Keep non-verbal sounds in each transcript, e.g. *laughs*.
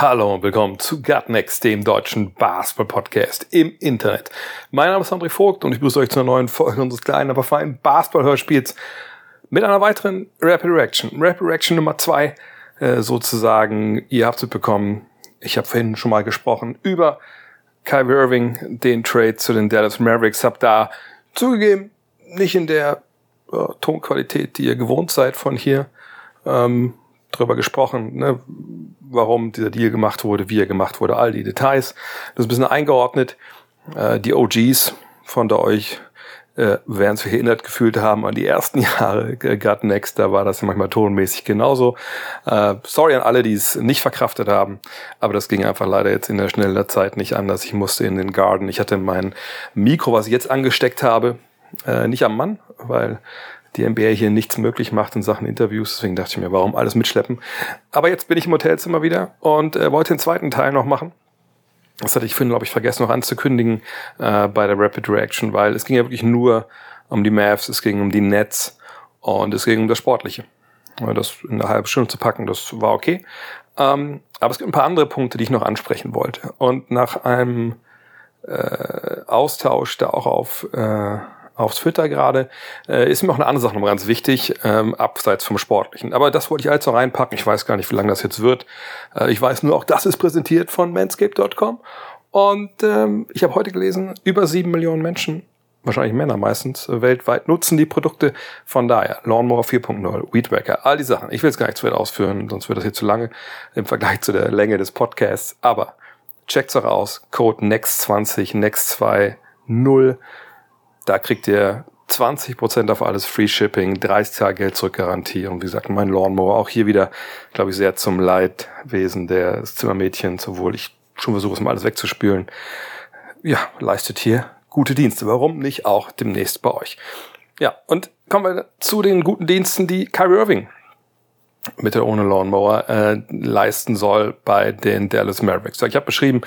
Hallo und willkommen zu Gutnext, dem deutschen Basketball-Podcast im Internet. Mein Name ist André Vogt und ich begrüße euch zu einer neuen Folge unseres kleinen, aber feinen Basketball-Hörspiels mit einer weiteren Rapid Reaction. Rapid Reaction Nummer zwei, äh, sozusagen. Ihr habt es bekommen. Ich habe vorhin schon mal gesprochen über Kyrie Irving, den Trade zu den Dallas Mavericks. Hab da zugegeben, nicht in der äh, Tonqualität, die ihr gewohnt seid von hier, ähm, drüber gesprochen, ne, warum dieser Deal gemacht wurde, wie er gemacht wurde, all die Details. Das ist ein bisschen eingeordnet. Äh, die OGs von der euch äh, werden sich erinnert gefühlt haben an die ersten *laughs* Jahre äh, Gut Next, da war das manchmal tonmäßig genauso. Äh, sorry an alle, die es nicht verkraftet haben, aber das ging einfach leider jetzt in der Schnelle der Zeit nicht anders. Ich musste in den Garden, ich hatte mein Mikro, was ich jetzt angesteckt habe, äh, nicht am Mann, weil die NBA hier nichts möglich macht in Sachen Interviews. Deswegen dachte ich mir, warum alles mitschleppen? Aber jetzt bin ich im Hotelzimmer wieder und äh, wollte den zweiten Teil noch machen. Das hatte ich vorhin, glaube ich, vergessen noch anzukündigen äh, bei der Rapid Reaction, weil es ging ja wirklich nur um die Mavs, es ging um die Nets und es ging um das Sportliche. Das in eine halbe Stunde zu packen, das war okay. Ähm, aber es gibt ein paar andere Punkte, die ich noch ansprechen wollte. Und nach einem äh, Austausch da auch auf äh, auf Twitter gerade, äh, ist mir auch eine andere Sache noch ganz wichtig, ähm, abseits vom Sportlichen. Aber das wollte ich alles noch reinpacken. Ich weiß gar nicht, wie lange das jetzt wird. Äh, ich weiß nur, auch das ist präsentiert von manscape.com. Und ähm, ich habe heute gelesen, über sieben Millionen Menschen, wahrscheinlich Männer meistens, äh, weltweit nutzen die Produkte. Von daher, Lawnmower 4.0, Weedwacker, all die Sachen. Ich will jetzt gar nicht zu weit ausführen, sonst wird das hier zu lange im Vergleich zu der Länge des Podcasts. Aber checkt's auch aus. Code NEXT20, NEXT2, 0 da kriegt ihr 20% auf alles Free Shipping, 30 Tage Geld zurück Garantie und wie gesagt, mein Lawnmower auch hier wieder, glaube ich, sehr zum Leidwesen des Zimmermädchens, obwohl ich schon versuche, es mal alles wegzuspülen. Ja, leistet hier gute Dienste. Warum nicht auch demnächst bei euch? Ja, und kommen wir zu den guten Diensten, die Kyrie Irving mit oder ohne Lawnmower äh, leisten soll bei den Dallas Mavericks. Ich habe beschrieben,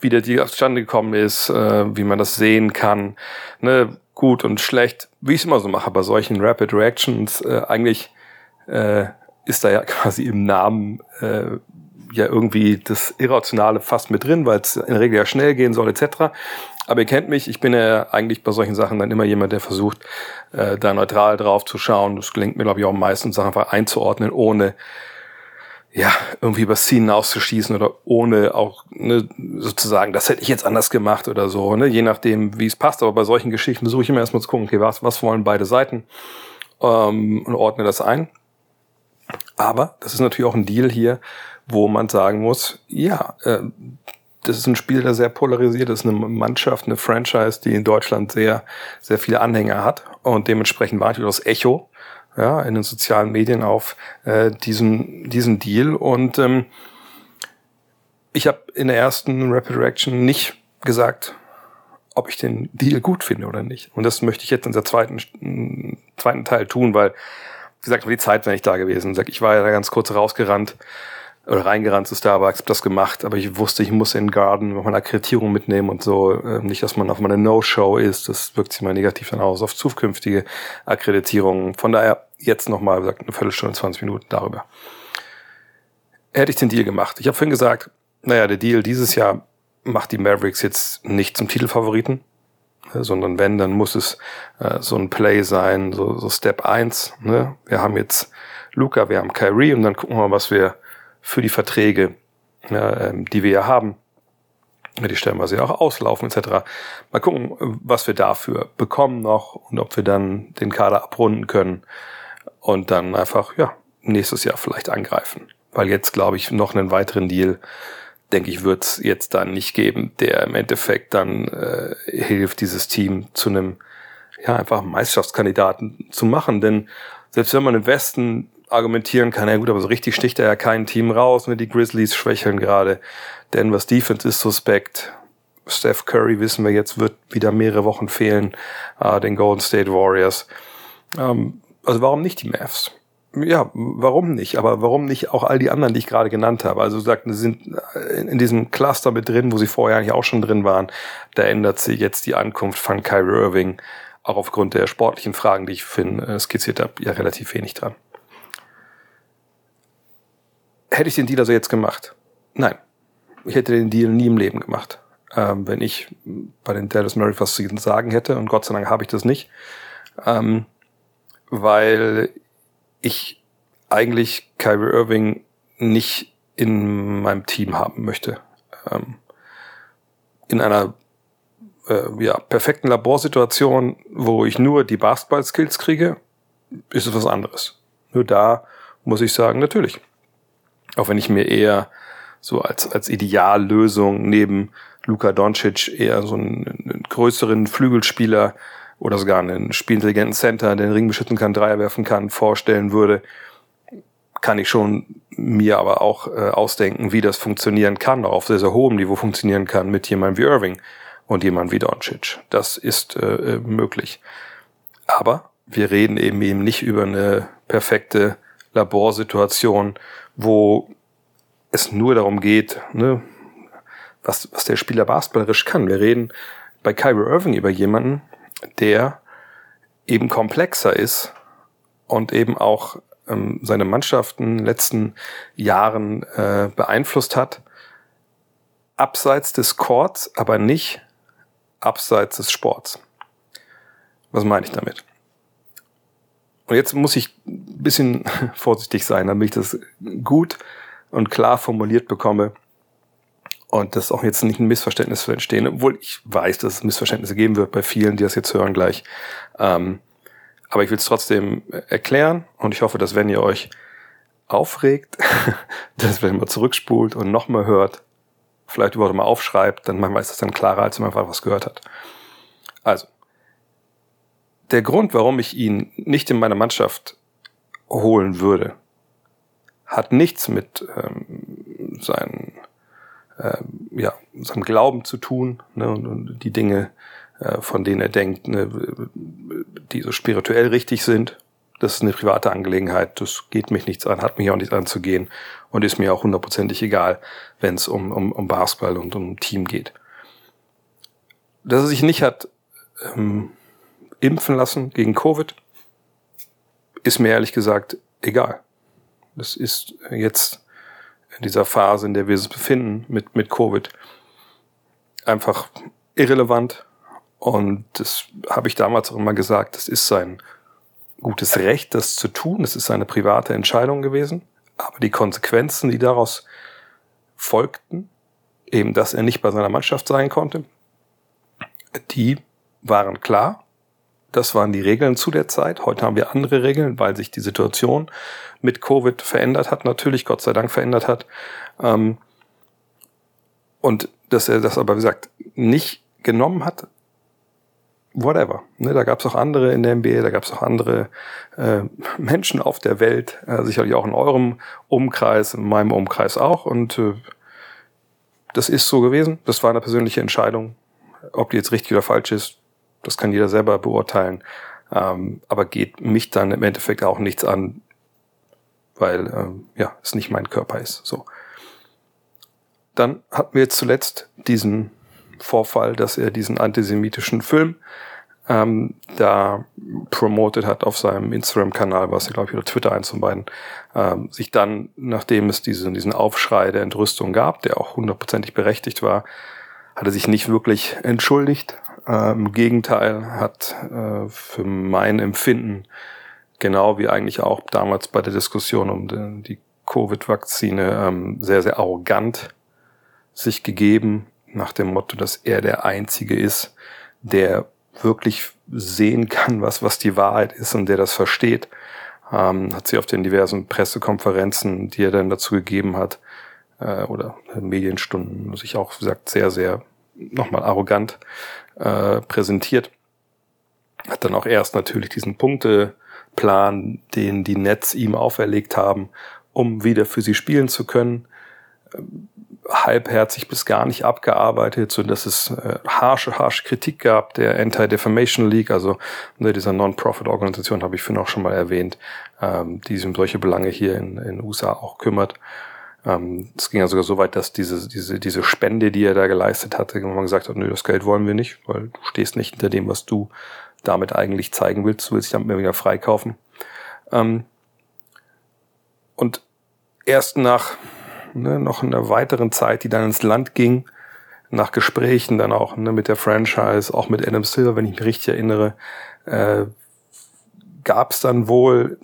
wie der Deal zustande gekommen ist, äh, wie man das sehen kann, ne, gut und schlecht, wie ich immer so mache bei solchen Rapid Reactions. Äh, eigentlich äh, ist da ja *laughs* quasi im Namen äh, ja irgendwie das Irrationale fast mit drin, weil es in der Regel ja schnell gehen soll etc. Aber ihr kennt mich, ich bin ja eigentlich bei solchen Sachen dann immer jemand, der versucht, äh, da neutral drauf zu schauen. Das gelingt mir, glaube ich, auch meistens Sachen einfach einzuordnen, ohne ja, irgendwie über Szenen auszuschießen oder ohne auch ne, sozusagen, das hätte ich jetzt anders gemacht oder so, ne, je nachdem, wie es passt. Aber bei solchen Geschichten versuche ich immer erstmal zu gucken, okay, was, was wollen beide Seiten ähm, und ordne das ein. Aber das ist natürlich auch ein Deal hier, wo man sagen muss, ja, äh, das ist ein Spiel, der sehr polarisiert ist, eine Mannschaft, eine Franchise, die in Deutschland sehr, sehr viele Anhänger hat und dementsprechend war natürlich das Echo ja, in den sozialen Medien auf äh, diesen, diesen Deal. Und ähm, ich habe in der ersten Rapid Reaction nicht gesagt, ob ich den Deal gut finde oder nicht. Und das möchte ich jetzt in der zweiten, zweiten Teil tun, weil, wie gesagt, die Zeit wäre nicht da gewesen. Ich war ja da ganz kurz rausgerannt oder reingerannt zu Starbucks, hab das gemacht, aber ich wusste, ich muss in den Garden meine Akkreditierung mitnehmen und so. Ähm, nicht, dass man auf meine No-Show ist, das wirkt sich mal negativ dann aus auf zukünftige Akkreditierungen. Von daher jetzt nochmal, wie gesagt, eine Viertelstunde, 20 Minuten darüber. Hätte ich den Deal gemacht. Ich habe vorhin gesagt, naja, der Deal dieses Jahr macht die Mavericks jetzt nicht zum Titelfavoriten, äh, sondern wenn, dann muss es äh, so ein Play sein, so, so Step 1. Ne? Wir haben jetzt Luca, wir haben Kyrie und dann gucken wir mal, was wir für die Verträge, ja, ähm, die wir ja haben, die stellenweise auch auslaufen etc. Mal gucken, was wir dafür bekommen noch und ob wir dann den Kader abrunden können und dann einfach ja nächstes Jahr vielleicht angreifen. Weil jetzt glaube ich noch einen weiteren Deal, denke ich, wird es jetzt dann nicht geben, der im Endeffekt dann äh, hilft, dieses Team zu einem ja einfach Meisterschaftskandidaten zu machen. Denn selbst wenn man im Westen argumentieren kann, ja gut, aber so richtig sticht er ja kein Team raus. Ne? Die Grizzlies schwächeln gerade. Denver's Defense ist suspekt. Steph Curry wissen wir jetzt, wird wieder mehrere Wochen fehlen, äh, den Golden State Warriors. Ähm, also warum nicht die Mavs? Ja, warum nicht? Aber warum nicht auch all die anderen, die ich gerade genannt habe? Also sagt, sie sind in diesem Cluster mit drin, wo sie vorher eigentlich auch schon drin waren. Da ändert sich jetzt die Ankunft von Kyrie Irving, auch aufgrund der sportlichen Fragen, die ich Finn äh, skizziert habe, ja relativ wenig dran. Hätte ich den Deal also jetzt gemacht? Nein. Ich hätte den Deal nie im Leben gemacht. Ähm, wenn ich bei den Dallas Mavericks was zu sagen hätte, und Gott sei Dank habe ich das nicht. Ähm, weil ich eigentlich Kyrie Irving nicht in meinem Team haben möchte. Ähm, in einer äh, ja, perfekten Laborsituation, wo ich nur die Basketball-Skills kriege, ist es was anderes. Nur da muss ich sagen, natürlich. Auch wenn ich mir eher so als, als Ideallösung neben Luka Doncic eher so einen, einen größeren Flügelspieler oder sogar einen spielintelligenten Center, den Ring beschützen kann, Dreier werfen kann, vorstellen würde, kann ich schon mir aber auch äh, ausdenken, wie das funktionieren kann, auch auf sehr, sehr hohem Niveau funktionieren kann mit jemandem wie Irving und jemandem wie Doncic. Das ist äh, äh, möglich. Aber wir reden eben eben nicht über eine perfekte Laborsituation, wo es nur darum geht, ne, was, was der Spieler basketballerisch kann. Wir reden bei Kyrie Irving über jemanden, der eben komplexer ist und eben auch ähm, seine Mannschaften in den letzten Jahren äh, beeinflusst hat, abseits des Courts, aber nicht abseits des Sports. Was meine ich damit? Und jetzt muss ich ein bisschen *laughs* vorsichtig sein, damit ich das gut und klar formuliert bekomme und das auch jetzt nicht ein Missverständnis entstehen, obwohl ich weiß, dass es Missverständnisse geben wird bei vielen, die das jetzt hören gleich. Ähm, aber ich will es trotzdem erklären und ich hoffe, dass wenn ihr euch aufregt, *laughs* dass wenn man zurückspult und nochmal hört, vielleicht überhaupt mal aufschreibt, dann man weiß das dann klarer, als wenn man einfach was gehört hat. Also, der Grund, warum ich ihn nicht in meine Mannschaft holen würde, hat nichts mit ähm, seinen äh, ja, seinem Glauben zu tun ne, und, und die Dinge, äh, von denen er denkt, ne, die so spirituell richtig sind. Das ist eine private Angelegenheit, das geht mich nichts an, hat mich auch nichts anzugehen und ist mir auch hundertprozentig egal, wenn es um, um, um Basketball und um Team geht. Dass er sich nicht hat ähm, impfen lassen gegen Covid, ist mir ehrlich gesagt egal. Das ist jetzt in dieser Phase, in der wir uns befinden mit, mit Covid, einfach irrelevant. Und das habe ich damals auch immer gesagt, das ist sein gutes Recht, das zu tun. Das ist seine private Entscheidung gewesen. Aber die Konsequenzen, die daraus folgten, eben, dass er nicht bei seiner Mannschaft sein konnte, die waren klar. Das waren die Regeln zu der Zeit. Heute haben wir andere Regeln, weil sich die Situation mit Covid verändert hat, natürlich, Gott sei Dank verändert hat. Ähm, und dass er das aber, wie gesagt, nicht genommen hat, whatever. Ne, da gab es auch andere in der NBA, da gab es auch andere äh, *laughs* Menschen auf der Welt, äh, sicherlich auch in eurem Umkreis, in meinem Umkreis auch. Und äh, das ist so gewesen. Das war eine persönliche Entscheidung. Ob die jetzt richtig oder falsch ist, das kann jeder selber beurteilen. Ähm, aber geht mich dann im Endeffekt auch nichts an, weil ähm, ja, es nicht mein Körper ist. So. Dann hatten wir jetzt zuletzt diesen Vorfall, dass er diesen antisemitischen Film ähm, da promoted hat auf seinem Instagram-Kanal, was er, glaube ich, oder Twitter, eins von beiden, ähm, sich dann, nachdem es diesen, diesen Aufschrei der Entrüstung gab, der auch hundertprozentig berechtigt war, hat er sich nicht wirklich entschuldigt. Äh, Im Gegenteil hat äh, für mein Empfinden genau wie eigentlich auch damals bei der Diskussion um die Covid-Vakzine ähm, sehr, sehr arrogant sich gegeben, nach dem Motto, dass er der Einzige ist, der wirklich sehen kann, was, was die Wahrheit ist und der das versteht. Ähm, hat sie auf den diversen Pressekonferenzen, die er dann dazu gegeben hat, äh, oder Medienstunden, sich auch, gesagt, sehr, sehr nochmal arrogant äh, präsentiert. Hat dann auch erst natürlich diesen Punkte Plan, den die Nets ihm auferlegt haben, um wieder für sie spielen zu können, halbherzig bis gar nicht abgearbeitet, so dass es äh, harsche, harsche Kritik gab der Anti-Defamation League, also ne, dieser Non-Profit-Organisation habe ich vorhin auch schon mal erwähnt, ähm, die sich um solche Belange hier in den USA auch kümmert. Ähm, es ging ja sogar so weit, dass diese, diese, diese Spende, die er da geleistet hatte, man gesagt hat, nö, das Geld wollen wir nicht, weil du stehst nicht hinter dem, was du damit eigentlich zeigen willst, du willst dich damit mehr wieder freikaufen. Ähm, und erst nach ne, noch in einer weiteren Zeit, die dann ins Land ging, nach Gesprächen dann auch ne, mit der Franchise, auch mit Adam Silver, wenn ich mich richtig erinnere, äh, gab es dann wohl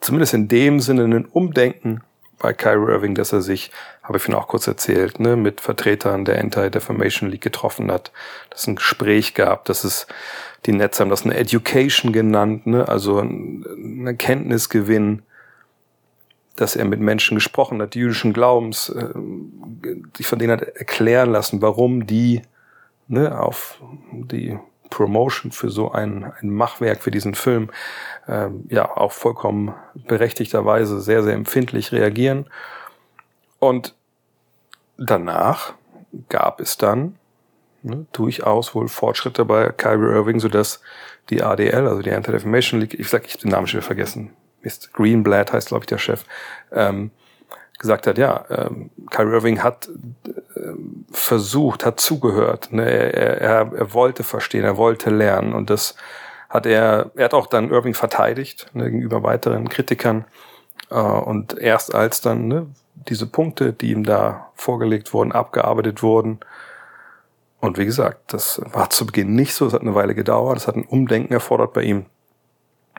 zumindest in dem Sinne ein Umdenken bei Kyrie Irving, dass er sich, habe ich vorhin auch kurz erzählt, ne, mit Vertretern der Anti-Defamation League getroffen hat, dass es ein Gespräch gab, dass es die Netze haben das eine Education genannt, ne, also ein Erkenntnisgewinn, dass er mit Menschen gesprochen hat, jüdischen Glaubens, äh, sich von denen hat erklären lassen, warum die ne, auf die Promotion für so ein, ein Machwerk für diesen Film ähm, ja auch vollkommen berechtigterweise sehr, sehr empfindlich reagieren. Und danach gab es dann ne, durchaus wohl Fortschritte bei Kyrie Irving, sodass die ADL, also die Anti-Defamation League, ich sag, ich den Namen schon wieder vergessen, Mist, Greenblatt heißt, glaube ich, der Chef, ähm, gesagt hat, ja, ähm, Kyrie Irving hat äh, versucht, hat zugehört, ne? er, er, er wollte verstehen, er wollte lernen und das hat er, er hat auch dann Irving verteidigt ne, gegenüber weiteren Kritikern äh, und erst als dann ne, diese Punkte, die ihm da vorgelegt wurden, abgearbeitet wurden und wie gesagt, das war zu Beginn nicht so, es hat eine Weile gedauert, es hat ein Umdenken erfordert bei ihm.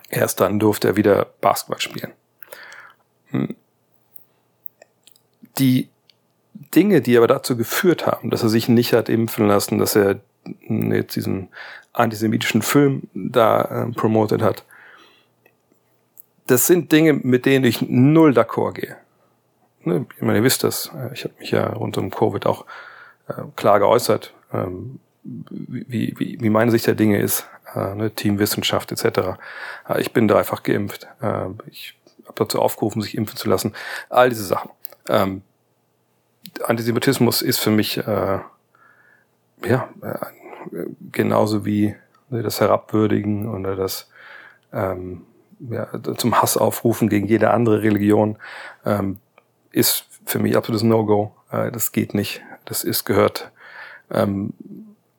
Erst dann durfte er wieder Basketball spielen. Die Dinge, die aber dazu geführt haben, dass er sich nicht hat impfen lassen, dass er jetzt diesen antisemitischen Film da äh, promotet hat, das sind Dinge, mit denen ich null d'accord gehe. Ne, ich meine, ihr wisst das, ich habe mich ja rund um Covid auch äh, klar geäußert, ähm, wie, wie, wie meine Sicht der Dinge ist, äh, ne, Teamwissenschaft etc. Ich bin da einfach geimpft. Äh, ich habe dazu aufgerufen, sich impfen zu lassen. All diese Sachen. Ähm, Antisemitismus ist für mich äh, ja äh, genauso wie ne, das Herabwürdigen oder das ähm, ja, zum Hass aufrufen gegen jede andere Religion ähm, ist für mich absolutes No-Go. Äh, das geht nicht. Das ist gehört ähm,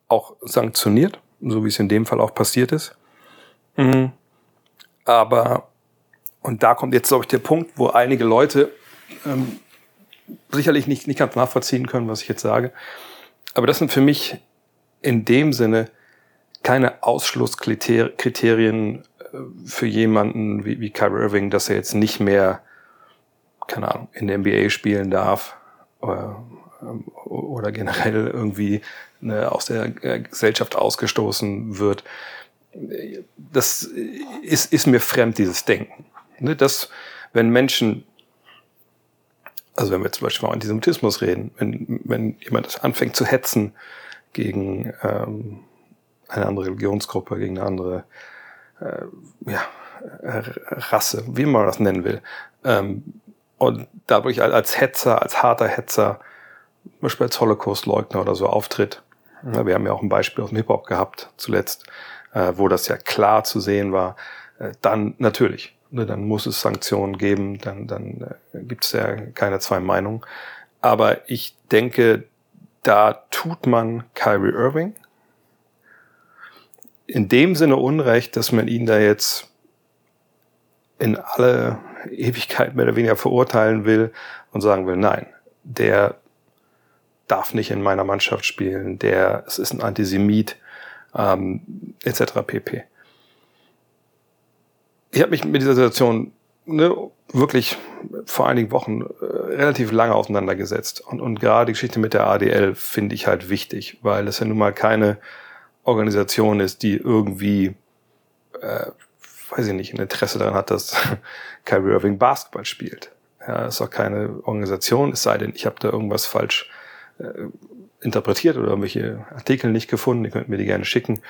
auch sanktioniert so wie es in dem Fall auch passiert ist. Mhm. Aber, und da kommt jetzt, glaube ich, der Punkt, wo einige Leute ähm, sicherlich nicht, nicht ganz nachvollziehen können, was ich jetzt sage. Aber das sind für mich in dem Sinne keine Ausschlusskriterien äh, für jemanden wie, wie Kyrie Irving, dass er jetzt nicht mehr, keine Ahnung, in der NBA spielen darf oder, ähm, oder generell irgendwie ne, aus der äh, Gesellschaft ausgestoßen wird. Das ist, ist mir fremd, dieses Denken. Ne, dass, wenn Menschen, also wenn wir zum Beispiel mal Antisemitismus reden, wenn, wenn jemand anfängt zu hetzen gegen ähm, eine andere Religionsgruppe, gegen eine andere äh, ja, Rasse, wie man das nennen will, ähm, und dadurch als Hetzer, als harter Hetzer, zum Beispiel als Holocaust-Leugner oder so auftritt, wir haben ja auch ein Beispiel aus dem Hip-Hop gehabt zuletzt, äh, wo das ja klar zu sehen war. Äh, dann natürlich, dann muss es Sanktionen geben, dann, dann äh, gibt es ja keine zwei Meinungen. Aber ich denke, da tut man Kyrie Irving in dem Sinne Unrecht, dass man ihn da jetzt in alle Ewigkeit mehr oder weniger verurteilen will und sagen will, nein, der darf nicht in meiner Mannschaft spielen, der es ist ein Antisemit, ähm, etc. pp. Ich habe mich mit dieser Situation ne, wirklich vor einigen Wochen äh, relativ lange auseinandergesetzt. Und, und gerade die Geschichte mit der ADL finde ich halt wichtig, weil es ja nun mal keine Organisation ist, die irgendwie, äh, weiß ich nicht, ein Interesse daran hat, dass *laughs* Kyrie Irving Basketball spielt. Ja, ist auch keine Organisation, es sei denn, ich habe da irgendwas falsch äh, interpretiert oder irgendwelche Artikel nicht gefunden. Ihr könnt mir die gerne schicken.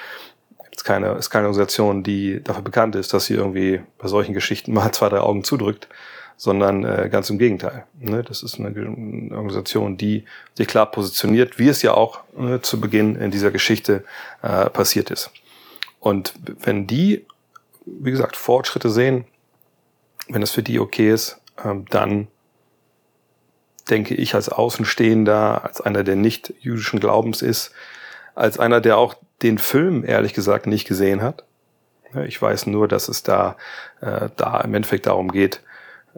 Ist keine, ist keine Organisation, die dafür bekannt ist, dass sie irgendwie bei solchen Geschichten *laughs* mal zwei, drei Augen zudrückt, sondern äh, ganz im Gegenteil. Ne? Das ist eine, eine Organisation, die sich klar positioniert, wie es ja auch äh, zu Beginn in dieser Geschichte äh, passiert ist. Und wenn die, wie gesagt, Fortschritte sehen, wenn es für die okay ist, ähm, dann denke ich als Außenstehender, als einer, der nicht jüdischen Glaubens ist, als einer, der auch den Film ehrlich gesagt nicht gesehen hat. Ich weiß nur, dass es da, äh, da im Endeffekt darum geht,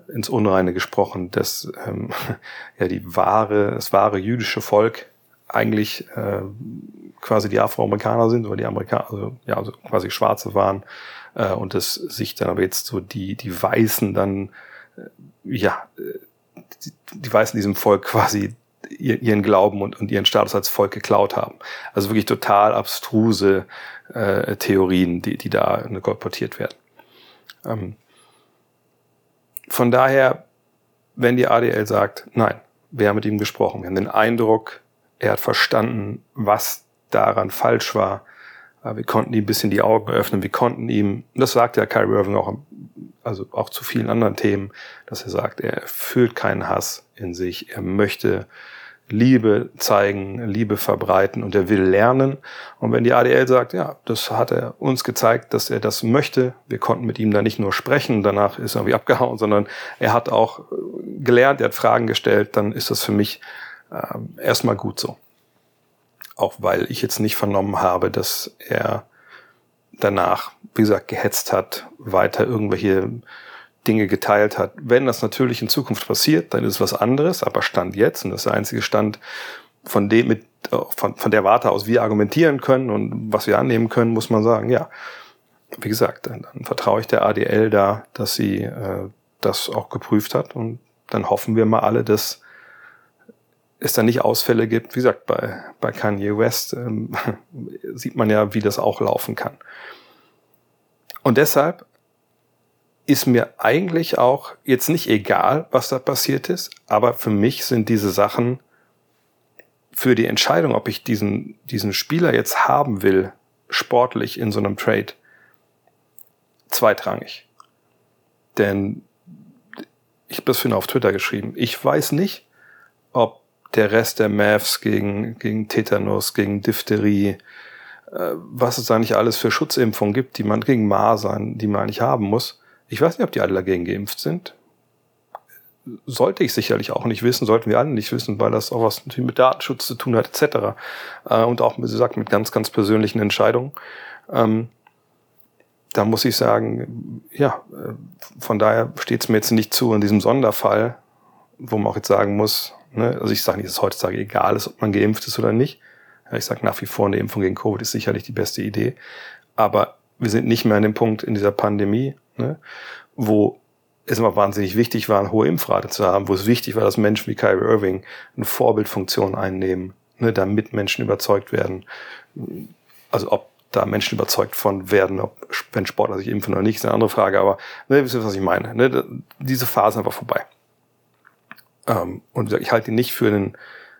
ins Unreine gesprochen, dass ähm, *laughs* ja die wahre, das wahre jüdische Volk eigentlich äh, quasi die Afroamerikaner sind oder die Amerikaner, also, ja, also quasi Schwarze waren äh, und dass sich dann aber jetzt so die die Weißen dann äh, ja die, die Weißen diesem Volk quasi ihren Glauben und, und ihren Status als Volk geklaut haben. Also wirklich total abstruse äh, Theorien, die, die da kolportiert werden. Ähm, von daher, wenn die ADL sagt, nein, wir haben mit ihm gesprochen, wir haben den Eindruck, er hat verstanden, was daran falsch war, äh, wir konnten ihm ein bisschen die Augen öffnen, wir konnten ihm, das sagt ja Kyrie Irving auch, also auch zu vielen anderen Themen, dass er sagt, er fühlt keinen Hass in sich, er möchte Liebe zeigen, Liebe verbreiten und er will lernen. Und wenn die ADL sagt, ja, das hat er uns gezeigt, dass er das möchte, wir konnten mit ihm da nicht nur sprechen, danach ist er irgendwie abgehauen, sondern er hat auch gelernt, er hat Fragen gestellt, dann ist das für mich äh, erstmal gut so. Auch weil ich jetzt nicht vernommen habe, dass er danach, wie gesagt, gehetzt hat, weiter irgendwelche Dinge geteilt hat. Wenn das natürlich in Zukunft passiert, dann ist es was anderes, aber Stand jetzt, und das ist der einzige Stand, von dem mit, von, von der Warte aus wir argumentieren können und was wir annehmen können, muss man sagen, ja, wie gesagt, dann, dann vertraue ich der ADL da, dass sie äh, das auch geprüft hat und dann hoffen wir mal alle, dass es da nicht Ausfälle gibt. Wie gesagt, bei, bei Kanye West ähm, *laughs* sieht man ja, wie das auch laufen kann. Und deshalb ist mir eigentlich auch jetzt nicht egal, was da passiert ist, aber für mich sind diese Sachen für die Entscheidung, ob ich diesen, diesen Spieler jetzt haben will, sportlich in so einem Trade, zweitrangig. Denn ich habe das für ihn auf Twitter geschrieben. Ich weiß nicht, ob der Rest der Mavs gegen, gegen Tetanus, gegen Diphtherie, äh, was es da nicht alles für Schutzimpfungen gibt, die man gegen Masern, die man eigentlich haben muss, ich weiß nicht, ob die alle dagegen geimpft sind. Sollte ich sicherlich auch nicht wissen, sollten wir alle nicht wissen, weil das auch was mit Datenschutz zu tun hat, etc. Äh, und auch, wie gesagt, mit ganz, ganz persönlichen Entscheidungen. Ähm, da muss ich sagen, ja, äh, von daher steht es mir jetzt nicht zu in diesem Sonderfall, wo man auch jetzt sagen muss, ne, also ich sage nicht, dass es heutzutage egal ist, ob man geimpft ist oder nicht. Ich sage nach wie vor, eine Impfung gegen Covid ist sicherlich die beste Idee. Aber wir sind nicht mehr an dem Punkt in dieser Pandemie, ne, wo es immer wahnsinnig wichtig war, eine hohe Impfrate zu haben, wo es wichtig war, dass Menschen wie Kyrie Irving eine Vorbildfunktion einnehmen, ne, damit Menschen überzeugt werden. Also ob da Menschen überzeugt von werden, ob wenn Sportler sich impfen oder nicht, ist eine andere Frage, aber ne, wisst ihr, was ich meine? Ne, diese Phase ist einfach vorbei. Ähm, und ich halte ihn nicht für einen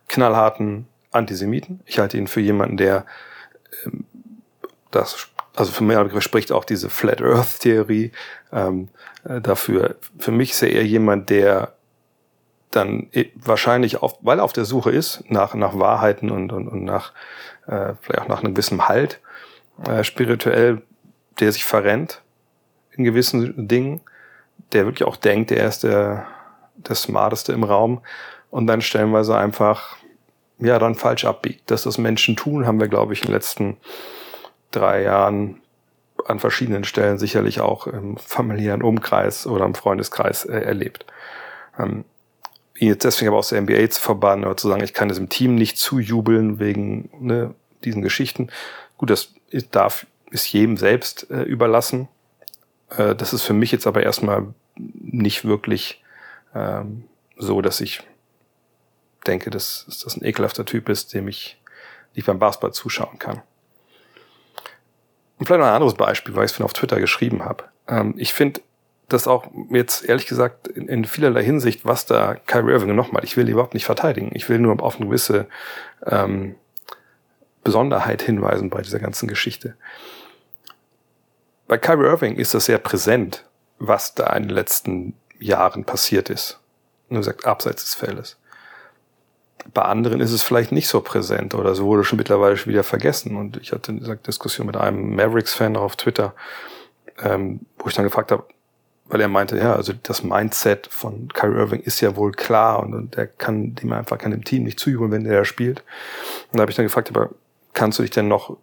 knallharten Antisemiten. Ich halte ihn für jemanden, der ähm, das also für mich spricht auch diese Flat Earth Theorie ähm, äh, dafür. Für mich ist er eher jemand, der dann wahrscheinlich auf, weil er auf der Suche ist nach, nach Wahrheiten und, und, und nach, äh, vielleicht auch nach einem gewissen Halt, äh, spirituell, der sich verrennt in gewissen Dingen, der wirklich auch denkt, er ist der, der Smarteste im Raum und dann stellenweise einfach, ja, dann falsch abbiegt. Dass das Menschen tun, haben wir, glaube ich, in den letzten drei Jahren an verschiedenen Stellen sicherlich auch im familiären Umkreis oder im Freundeskreis äh, erlebt. Ähm, jetzt deswegen aber aus der NBA zu verbannen oder zu sagen, ich kann diesem Team nicht zujubeln wegen ne, diesen Geschichten. Gut, das ist, darf, ist jedem selbst äh, überlassen. Äh, das ist für mich jetzt aber erstmal nicht wirklich ähm, so, dass ich denke, dass, dass das ein ekelhafter Typ ist, dem ich nicht beim Basketball zuschauen kann. Und vielleicht noch ein anderes Beispiel, weil ich es auf Twitter geschrieben habe. Ähm, ich finde das auch jetzt ehrlich gesagt in, in, vielerlei Hinsicht, was da Kyrie Irving nochmal, ich will überhaupt nicht verteidigen. Ich will nur auf eine gewisse ähm, Besonderheit hinweisen bei dieser ganzen Geschichte. Bei Kyrie Irving ist das sehr präsent, was da in den letzten Jahren passiert ist. Nur gesagt, abseits des Feldes. Bei anderen ist es vielleicht nicht so präsent oder so wurde schon mittlerweile schon wieder vergessen. Und ich hatte eine Diskussion mit einem Mavericks-Fan auf Twitter, ähm, wo ich dann gefragt habe, weil er meinte, ja, also das Mindset von Kyrie Irving ist ja wohl klar und, und er kann dem einfach kann dem Team nicht zujubeln, wenn der da spielt. Und da habe ich dann gefragt, aber kannst du dich denn noch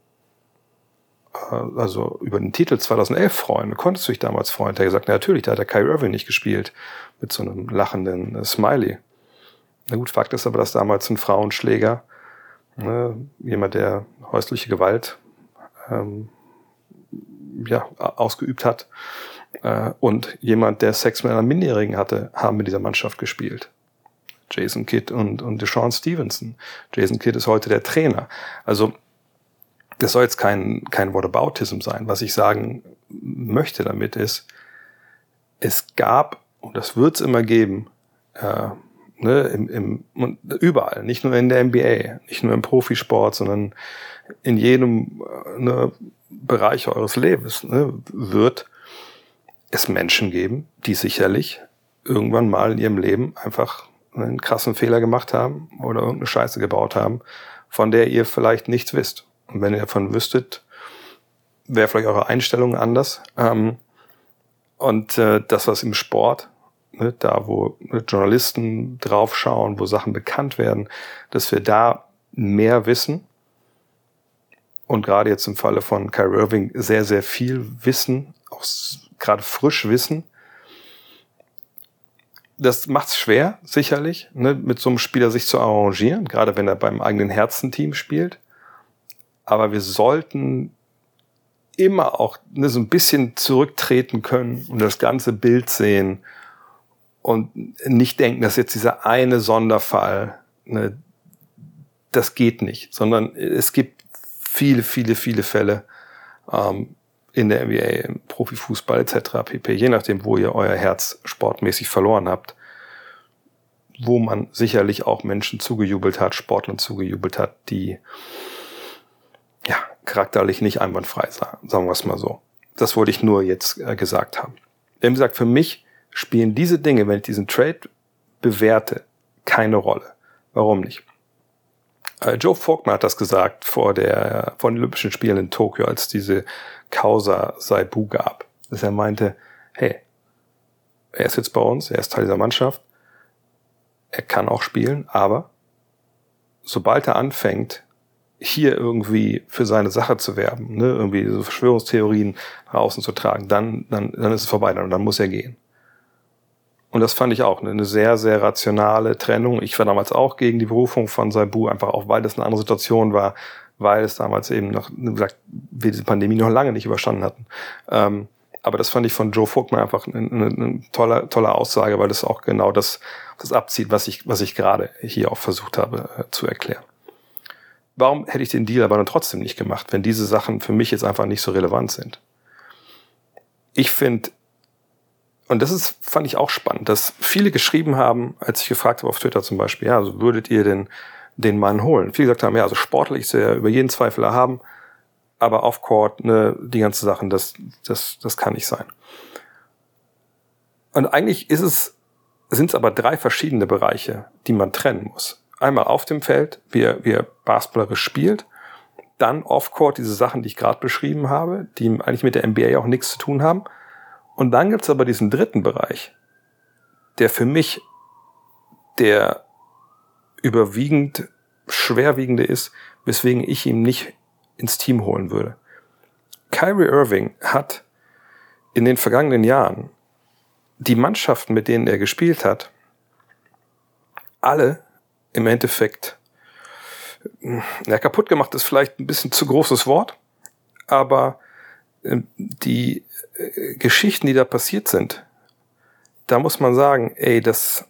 äh, also über den Titel 2011 freuen? Konntest du dich damals freuen? Der hat gesagt, na, natürlich, da hat der Kyrie Irving nicht gespielt mit so einem lachenden äh, Smiley. Na gut, Fakt ist aber, dass damals ein Frauenschläger, ne, jemand, der häusliche Gewalt ähm, ja, ausgeübt hat, äh, und jemand, der Sex mit einer Minderjährigen hatte, haben mit dieser Mannschaft gespielt. Jason Kidd und, und Deshaun Stevenson. Jason Kidd ist heute der Trainer. Also, das soll jetzt kein, kein Whataboutism sein. Was ich sagen möchte damit ist, es gab, und das wird es immer geben, äh, ne, im, im, überall, nicht nur in der NBA, nicht nur im Profisport, sondern in jedem äh, ne, Bereich eures Lebens, ne, wird es Menschen geben, die sicherlich irgendwann mal in ihrem Leben einfach einen krassen Fehler gemacht haben oder irgendeine Scheiße gebaut haben, von der ihr vielleicht nichts wisst. Und wenn ihr davon wüsstet, wäre vielleicht eure Einstellung anders. Ähm, und äh, das, was im Sport, ne, da wo Journalisten draufschauen, wo Sachen bekannt werden, dass wir da mehr wissen und gerade jetzt im Falle von Kyrie Irving sehr, sehr viel Wissen, auch gerade frisch Wissen. Das macht es schwer, sicherlich, ne, mit so einem Spieler sich zu arrangieren, gerade wenn er beim eigenen Herzenteam spielt. Aber wir sollten immer auch ne, so ein bisschen zurücktreten können und das ganze Bild sehen und nicht denken, dass jetzt dieser eine Sonderfall, ne, das geht nicht, sondern es gibt viele, viele, viele Fälle, ähm, in der NBA, im Profifußball etc. pp. Je nachdem, wo ihr euer Herz sportmäßig verloren habt, wo man sicherlich auch Menschen zugejubelt hat, Sportlern zugejubelt hat, die ja charakterlich nicht einwandfrei sagen, sagen wir es mal so. Das wollte ich nur jetzt äh, gesagt haben. Wie gesagt, für mich spielen diese Dinge, wenn ich diesen Trade bewerte, keine Rolle. Warum nicht? Äh, Joe Faulkner hat das gesagt vor der vor den Olympischen Spielen in Tokio, als diese Causa Saibu gab. Dass er meinte, hey, er ist jetzt bei uns, er ist Teil dieser Mannschaft, er kann auch spielen, aber sobald er anfängt, hier irgendwie für seine Sache zu werben, ne, irgendwie so Verschwörungstheorien nach außen zu tragen, dann, dann, dann ist es vorbei, dann, dann muss er gehen. Und das fand ich auch eine sehr, sehr rationale Trennung. Ich war damals auch gegen die Berufung von Saibu, einfach auch, weil das eine andere Situation war, weil es damals eben noch, wie gesagt, wir diese Pandemie noch lange nicht überstanden hatten. Ähm, aber das fand ich von Joe Vogtmann einfach eine, eine, eine tolle, tolle Aussage, weil das auch genau das, das abzieht, was ich, was ich gerade hier auch versucht habe äh, zu erklären. Warum hätte ich den Deal aber dann trotzdem nicht gemacht, wenn diese Sachen für mich jetzt einfach nicht so relevant sind? Ich finde, und das ist, fand ich auch spannend, dass viele geschrieben haben, als ich gefragt habe auf Twitter zum Beispiel, ja, also würdet ihr denn den Mann holen. Viele gesagt haben, ja, also sportlich ist er über jeden Zweifel erhaben, aber auf Court, ne, die ganzen Sachen, das, das, das kann nicht sein. Und eigentlich ist es, sind es aber drei verschiedene Bereiche, die man trennen muss. Einmal auf dem Feld, wie er, wie er basketballerisch spielt, dann off-court diese Sachen, die ich gerade beschrieben habe, die eigentlich mit der NBA auch nichts zu tun haben. Und dann gibt's aber diesen dritten Bereich, der für mich der überwiegend schwerwiegende ist, weswegen ich ihn nicht ins Team holen würde. Kyrie Irving hat in den vergangenen Jahren die Mannschaften, mit denen er gespielt hat, alle im Endeffekt ja, kaputt gemacht ist vielleicht ein bisschen zu großes Wort, aber die äh, Geschichten, die da passiert sind, da muss man sagen, ey, das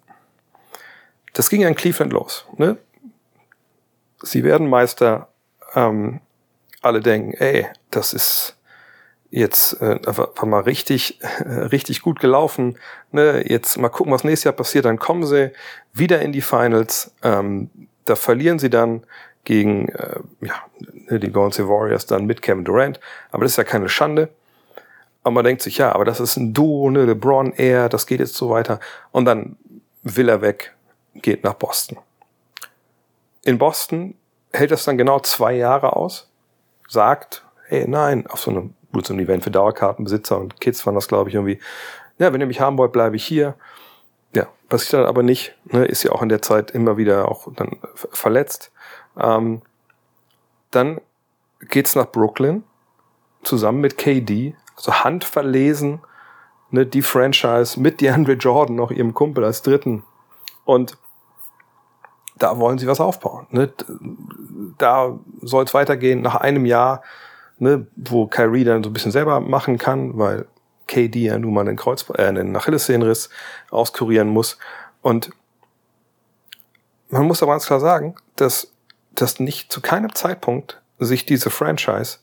das ging ja in Cleveland los. Ne? Sie werden Meister. Ähm, alle denken, ey, das ist jetzt äh, einfach mal richtig, *laughs* richtig gut gelaufen. Ne? Jetzt mal gucken, was nächstes Jahr passiert. Dann kommen sie wieder in die Finals. Ähm, da verlieren sie dann gegen äh, ja, ne, die Golden State Warriors dann mit Kevin Durant. Aber das ist ja keine Schande. Aber man denkt sich, ja, aber das ist ein Duo, ne, LeBron, er, das geht jetzt so weiter. Und dann will er weg, geht nach Boston. In Boston hält das dann genau zwei Jahre aus, sagt, hey, nein, auf so einem, gut, so einem Event für Dauerkartenbesitzer und Kids waren das, glaube ich, irgendwie, ja, wenn ihr mich haben wollt, bleibe ich hier. Ja, passiert dann aber nicht, ne, ist ja auch in der Zeit immer wieder auch dann verletzt. Ähm, dann geht's nach Brooklyn, zusammen mit KD, also handverlesen, ne, die Franchise mit DeAndre Jordan, noch ihrem Kumpel als Dritten. Und da wollen sie was aufbauen. Ne? Da soll es weitergehen nach einem Jahr, ne, wo Kyrie dann so ein bisschen selber machen kann, weil KD ja nun mal einen Kreuz, äh, einen Achillessehnenriss auskurieren muss. Und man muss aber ganz klar sagen, dass dass nicht zu keinem Zeitpunkt sich diese Franchise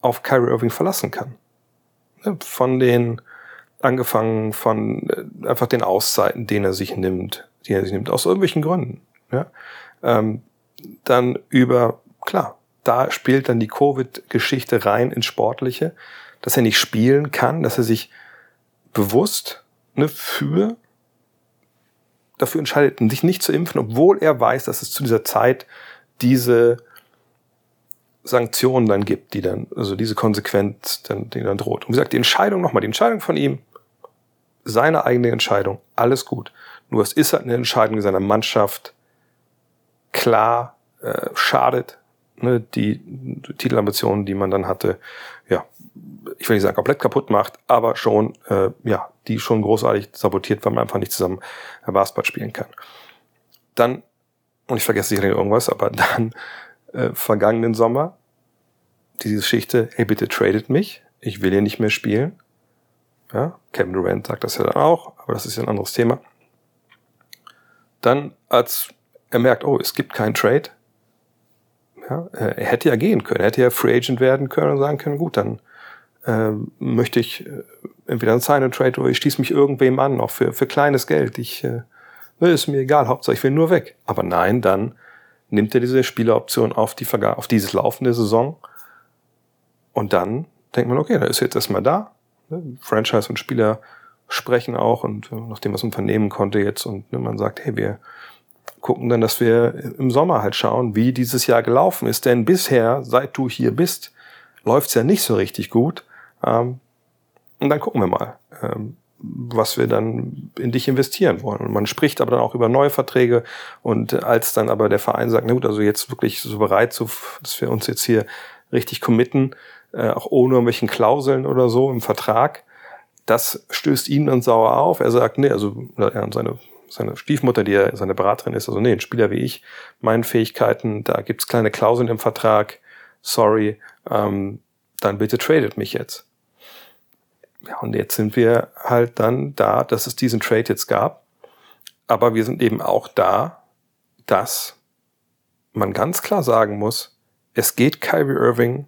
auf Kyrie Irving verlassen kann. Ne, von den, angefangen von äh, einfach den Auszeiten, den er sich nimmt, die er sich nimmt, aus irgendwelchen Gründen. Ja? Ähm, dann über, klar, da spielt dann die Covid-Geschichte rein ins Sportliche, dass er nicht spielen kann, dass er sich bewusst ne, für dafür entscheidet, sich nicht zu impfen, obwohl er weiß, dass es zu dieser Zeit diese Sanktionen dann gibt, die dann, also diese Konsequenz, dann, die dann droht. Und wie gesagt, die Entscheidung nochmal, die Entscheidung von ihm, seine eigene Entscheidung, alles gut. Nur es ist halt eine Entscheidung seiner Mannschaft, klar äh, schadet, ne, die, die Titelambitionen, die man dann hatte, ja, ich will nicht sagen komplett kaputt macht, aber schon, äh, ja, die schon großartig sabotiert, weil man einfach nicht zusammen Basketball spielen kann. Dann und ich vergesse sicherlich irgendwas, aber dann äh, vergangenen Sommer diese Geschichte, hey bitte tradet mich, ich will hier nicht mehr spielen. Ja, Kevin Durant sagt das ja dann auch, aber das ist ja ein anderes Thema. Dann, als er merkt, oh, es gibt keinen Trade, ja, äh, er hätte ja gehen können, er hätte ja Free Agent werden können und sagen können, gut, dann äh, möchte ich äh, entweder ein Sign and Trade oder ich schließe mich irgendwem an, auch für, für kleines Geld. Ich äh, ist mir egal, Hauptsache ich will nur weg. Aber nein, dann nimmt er diese Spieleroption auf, die, auf dieses laufende Saison und dann denkt man, okay, da ist jetzt erstmal da. Ne, Franchise und Spieler sprechen auch und äh, nachdem was unternehmen konnte jetzt und ne, man sagt, hey, wir gucken dann, dass wir im Sommer halt schauen, wie dieses Jahr gelaufen ist. Denn bisher, seit du hier bist, läuft's ja nicht so richtig gut. Ähm, und dann gucken wir mal. Was wir dann in dich investieren wollen. Und man spricht aber dann auch über neue Verträge und als dann aber der Verein sagt, na gut, also jetzt wirklich so bereit, so, dass wir uns jetzt hier richtig committen, äh, auch ohne irgendwelchen Klauseln oder so im Vertrag, das stößt ihm dann sauer auf. Er sagt, nee, also ja, seine, seine Stiefmutter, die ja seine Beraterin ist, also nee, ein Spieler wie ich, meinen Fähigkeiten, da gibt's kleine Klauseln im Vertrag, sorry, ähm, dann bitte tradet mich jetzt. Ja, und jetzt sind wir halt dann da, dass es diesen Trade jetzt gab. Aber wir sind eben auch da, dass man ganz klar sagen muss, es geht Kyrie Irving,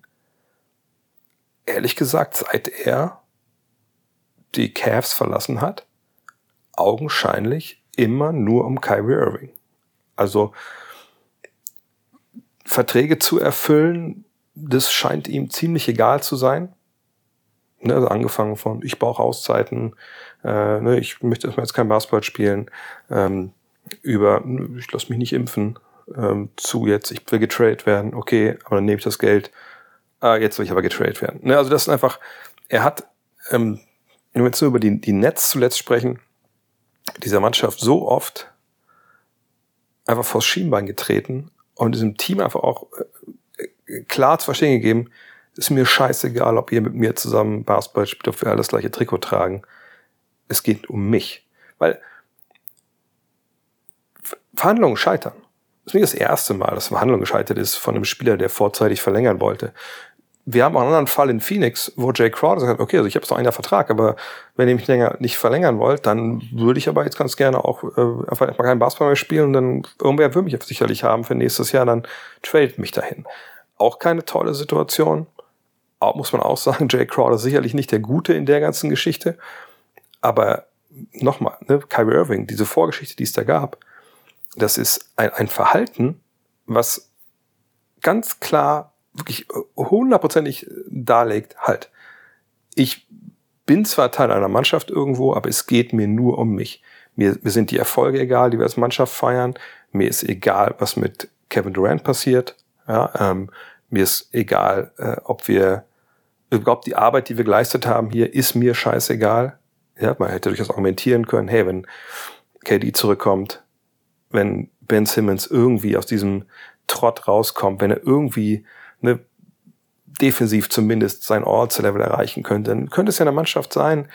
ehrlich gesagt, seit er die Cavs verlassen hat, augenscheinlich immer nur um Kyrie Irving. Also Verträge zu erfüllen, das scheint ihm ziemlich egal zu sein. Ne, also angefangen von, ich brauche Auszeiten, äh, ne, ich möchte erstmal jetzt kein Basketball spielen, ähm, über, ich lasse mich nicht impfen, ähm, zu jetzt, ich will getradet werden, okay, aber dann nehme ich das Geld, ah, jetzt will ich aber getradet werden. Ne, also das ist einfach, er hat, ähm, wenn wir jetzt nur über die, die Netz zuletzt sprechen, dieser Mannschaft so oft einfach vors Schienbein getreten und diesem Team einfach auch äh, klar zu verstehen gegeben, ist mir scheißegal, ob ihr mit mir zusammen Basketball spielt, ob wir alle das gleiche Trikot tragen. Es geht um mich. Weil Verhandlungen scheitern. Das ist nicht das erste Mal, dass Verhandlungen gescheitert ist von einem Spieler, der vorzeitig verlängern wollte. Wir haben auch einen anderen Fall in Phoenix, wo Jay Crowder sagt, okay, also ich habe jetzt noch einen Vertrag, aber wenn ihr mich länger nicht verlängern wollt, dann würde ich aber jetzt ganz gerne auch äh, einfach mal keinen Basketball mehr spielen und dann irgendwer würde mich sicherlich haben für nächstes Jahr, dann tradet mich dahin. Auch keine tolle Situation muss man auch sagen, *laughs* Jay Crowder sicherlich nicht der Gute in der ganzen Geschichte. Aber nochmal, ne, Kyrie Irving, diese Vorgeschichte, die es da gab, das ist ein, ein Verhalten, was ganz klar, wirklich hundertprozentig darlegt, halt, ich bin zwar Teil einer Mannschaft irgendwo, aber es geht mir nur um mich. Mir, mir sind die Erfolge egal, die wir als Mannschaft feiern. Mir ist egal, was mit Kevin Durant passiert. Ja, ähm, mir ist egal, äh, ob wir überhaupt die Arbeit, die wir geleistet haben hier, ist mir scheißegal. Ja, man hätte durchaus argumentieren können, hey, wenn KD zurückkommt, wenn Ben Simmons irgendwie aus diesem Trott rauskommt, wenn er irgendwie ne, defensiv zumindest sein Orts-Level erreichen könnte, dann könnte es ja eine Mannschaft sein,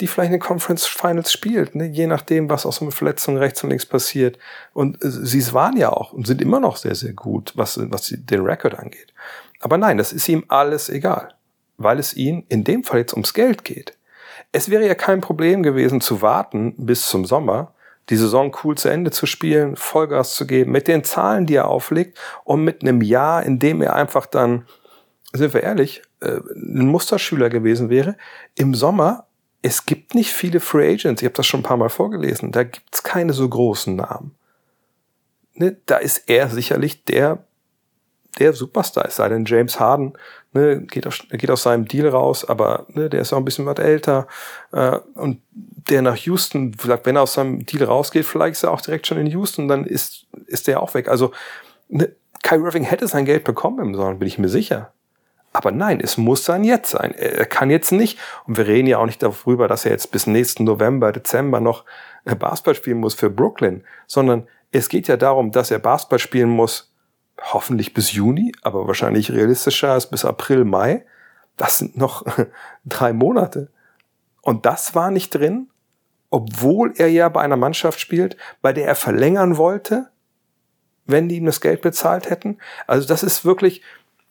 die vielleicht in den Conference Finals spielt, ne? je nachdem, was aus so einer Verletzung rechts und links passiert. Und äh, sie waren ja auch und sind immer noch sehr, sehr gut, was, was den Rekord angeht. Aber nein, das ist ihm alles egal, weil es ihm in dem Fall jetzt ums Geld geht. Es wäre ja kein Problem gewesen zu warten bis zum Sommer, die Saison cool zu Ende zu spielen, Vollgas zu geben, mit den Zahlen, die er auflegt und mit einem Jahr, in dem er einfach dann, sind wir ehrlich, äh, ein Musterschüler gewesen wäre, im Sommer es gibt nicht viele Free Agents. Ich habe das schon ein paar Mal vorgelesen. Da gibt's keine so großen Namen. Ne, da ist er sicherlich der, der Superstar. Es sei denn, James Harden ne, geht, aus, geht aus seinem Deal raus, aber ne, der ist auch ein bisschen was älter. Äh, und der nach Houston, vielleicht, wenn er aus seinem Deal rausgeht, vielleicht ist er auch direkt schon in Houston, dann ist, ist der auch weg. Also ne, Kyrie Irving hätte sein Geld bekommen im Sommer, bin ich mir sicher. Aber nein, es muss sein jetzt sein. Er kann jetzt nicht, und wir reden ja auch nicht darüber, dass er jetzt bis nächsten November, Dezember noch äh, Basketball spielen muss für Brooklyn, sondern es geht ja darum, dass er Basketball spielen muss, hoffentlich bis Juni, aber wahrscheinlich realistischer als bis April, Mai. Das sind noch *laughs* drei Monate. Und das war nicht drin, obwohl er ja bei einer Mannschaft spielt, bei der er verlängern wollte, wenn die ihm das Geld bezahlt hätten. Also das ist wirklich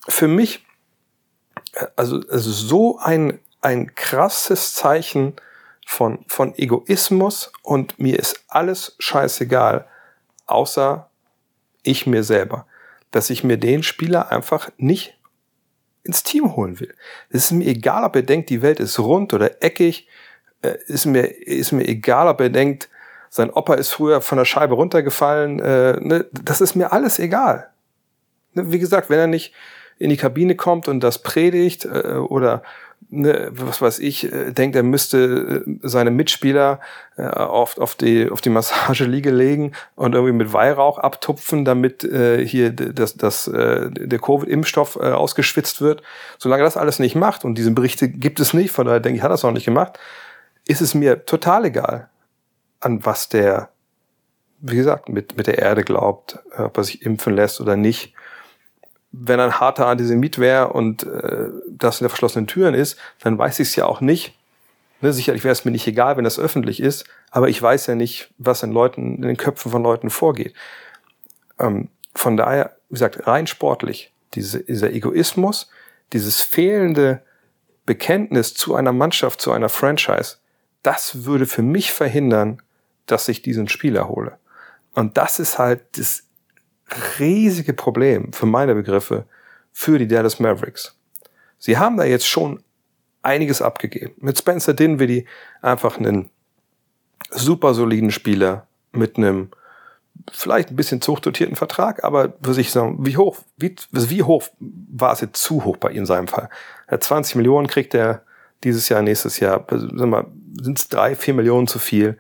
für mich also, also so ein, ein krasses Zeichen von, von Egoismus und mir ist alles scheißegal, außer ich mir selber, dass ich mir den Spieler einfach nicht ins Team holen will. Es ist mir egal, ob er denkt, die Welt ist rund oder eckig. Äh, ist mir, ist mir egal, ob er denkt, sein Opa ist früher von der Scheibe runtergefallen. Äh, ne? Das ist mir alles egal. Ne? Wie gesagt, wenn er nicht, in die Kabine kommt und das predigt äh, oder ne, was weiß ich, äh, denkt, er müsste äh, seine Mitspieler äh, auf, auf, die, auf die Massageliege legen und irgendwie mit Weihrauch abtupfen, damit äh, hier das, das, äh, der Covid-Impfstoff äh, ausgeschwitzt wird. Solange das alles nicht macht, und diese Berichte gibt es nicht, von daher denke ich, hat das auch nicht gemacht, ist es mir total egal, an was der, wie gesagt, mit, mit der Erde glaubt, ob er sich impfen lässt oder nicht wenn ein harter Antisemit wäre und äh, das in der verschlossenen Türen ist, dann weiß ich es ja auch nicht. Ne, sicherlich wäre es mir nicht egal, wenn das öffentlich ist, aber ich weiß ja nicht, was in Leuten, in den Köpfen von Leuten vorgeht. Ähm, von daher, wie gesagt, rein sportlich, diese, dieser Egoismus, dieses fehlende Bekenntnis zu einer Mannschaft, zu einer Franchise, das würde für mich verhindern, dass ich diesen Spieler hole. Und das ist halt das riesige Problem für meine Begriffe für die Dallas Mavericks. Sie haben da jetzt schon einiges abgegeben. Mit Spencer Dinwiddie einfach einen super soliden Spieler mit einem vielleicht ein bisschen zu Vertrag, aber würde ich sagen, wie hoch, wie, wie hoch war es jetzt zu hoch bei ihm in seinem Fall? 20 Millionen kriegt er dieses Jahr, nächstes Jahr, sind es drei, vier Millionen zu viel?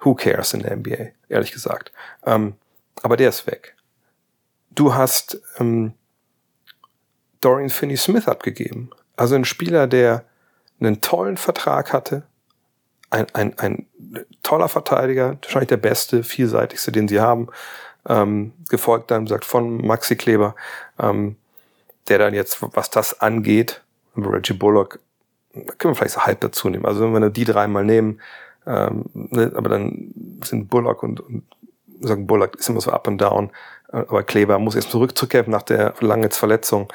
Who cares in der NBA, ehrlich gesagt. Ähm, aber der ist weg. Du hast ähm, Dorian Finney-Smith abgegeben. Also ein Spieler, der einen tollen Vertrag hatte, ein, ein, ein toller Verteidiger, wahrscheinlich der beste, vielseitigste, den sie haben, ähm, gefolgt dann, sagt, von Maxi Kleber, ähm, der dann jetzt, was das angeht, Reggie Bullock, können wir vielleicht so halb dazu nehmen. Also wenn wir die dreimal nehmen, ähm, ne, aber dann sind Bullock und, und sagen Bullock ist immer so up and down, aber Kleber muss jetzt zurück zurückkämpfen nach der langen Verletzung.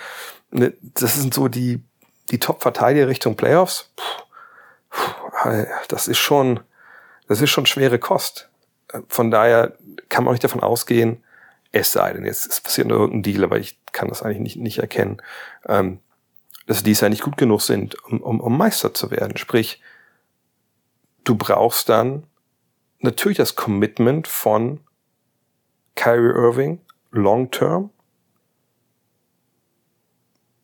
Ne, das sind so die, die Top-Verteidiger Richtung Playoffs. Puh, das ist schon, das ist schon schwere Kost. Von daher kann man nicht davon ausgehen, es sei denn, jetzt passiert nur irgendein Deal, aber ich kann das eigentlich nicht, nicht erkennen, ähm, dass die es ja nicht gut genug sind, um, um, um Meister zu werden. Sprich, du brauchst dann natürlich das Commitment von Kyrie Irving long term.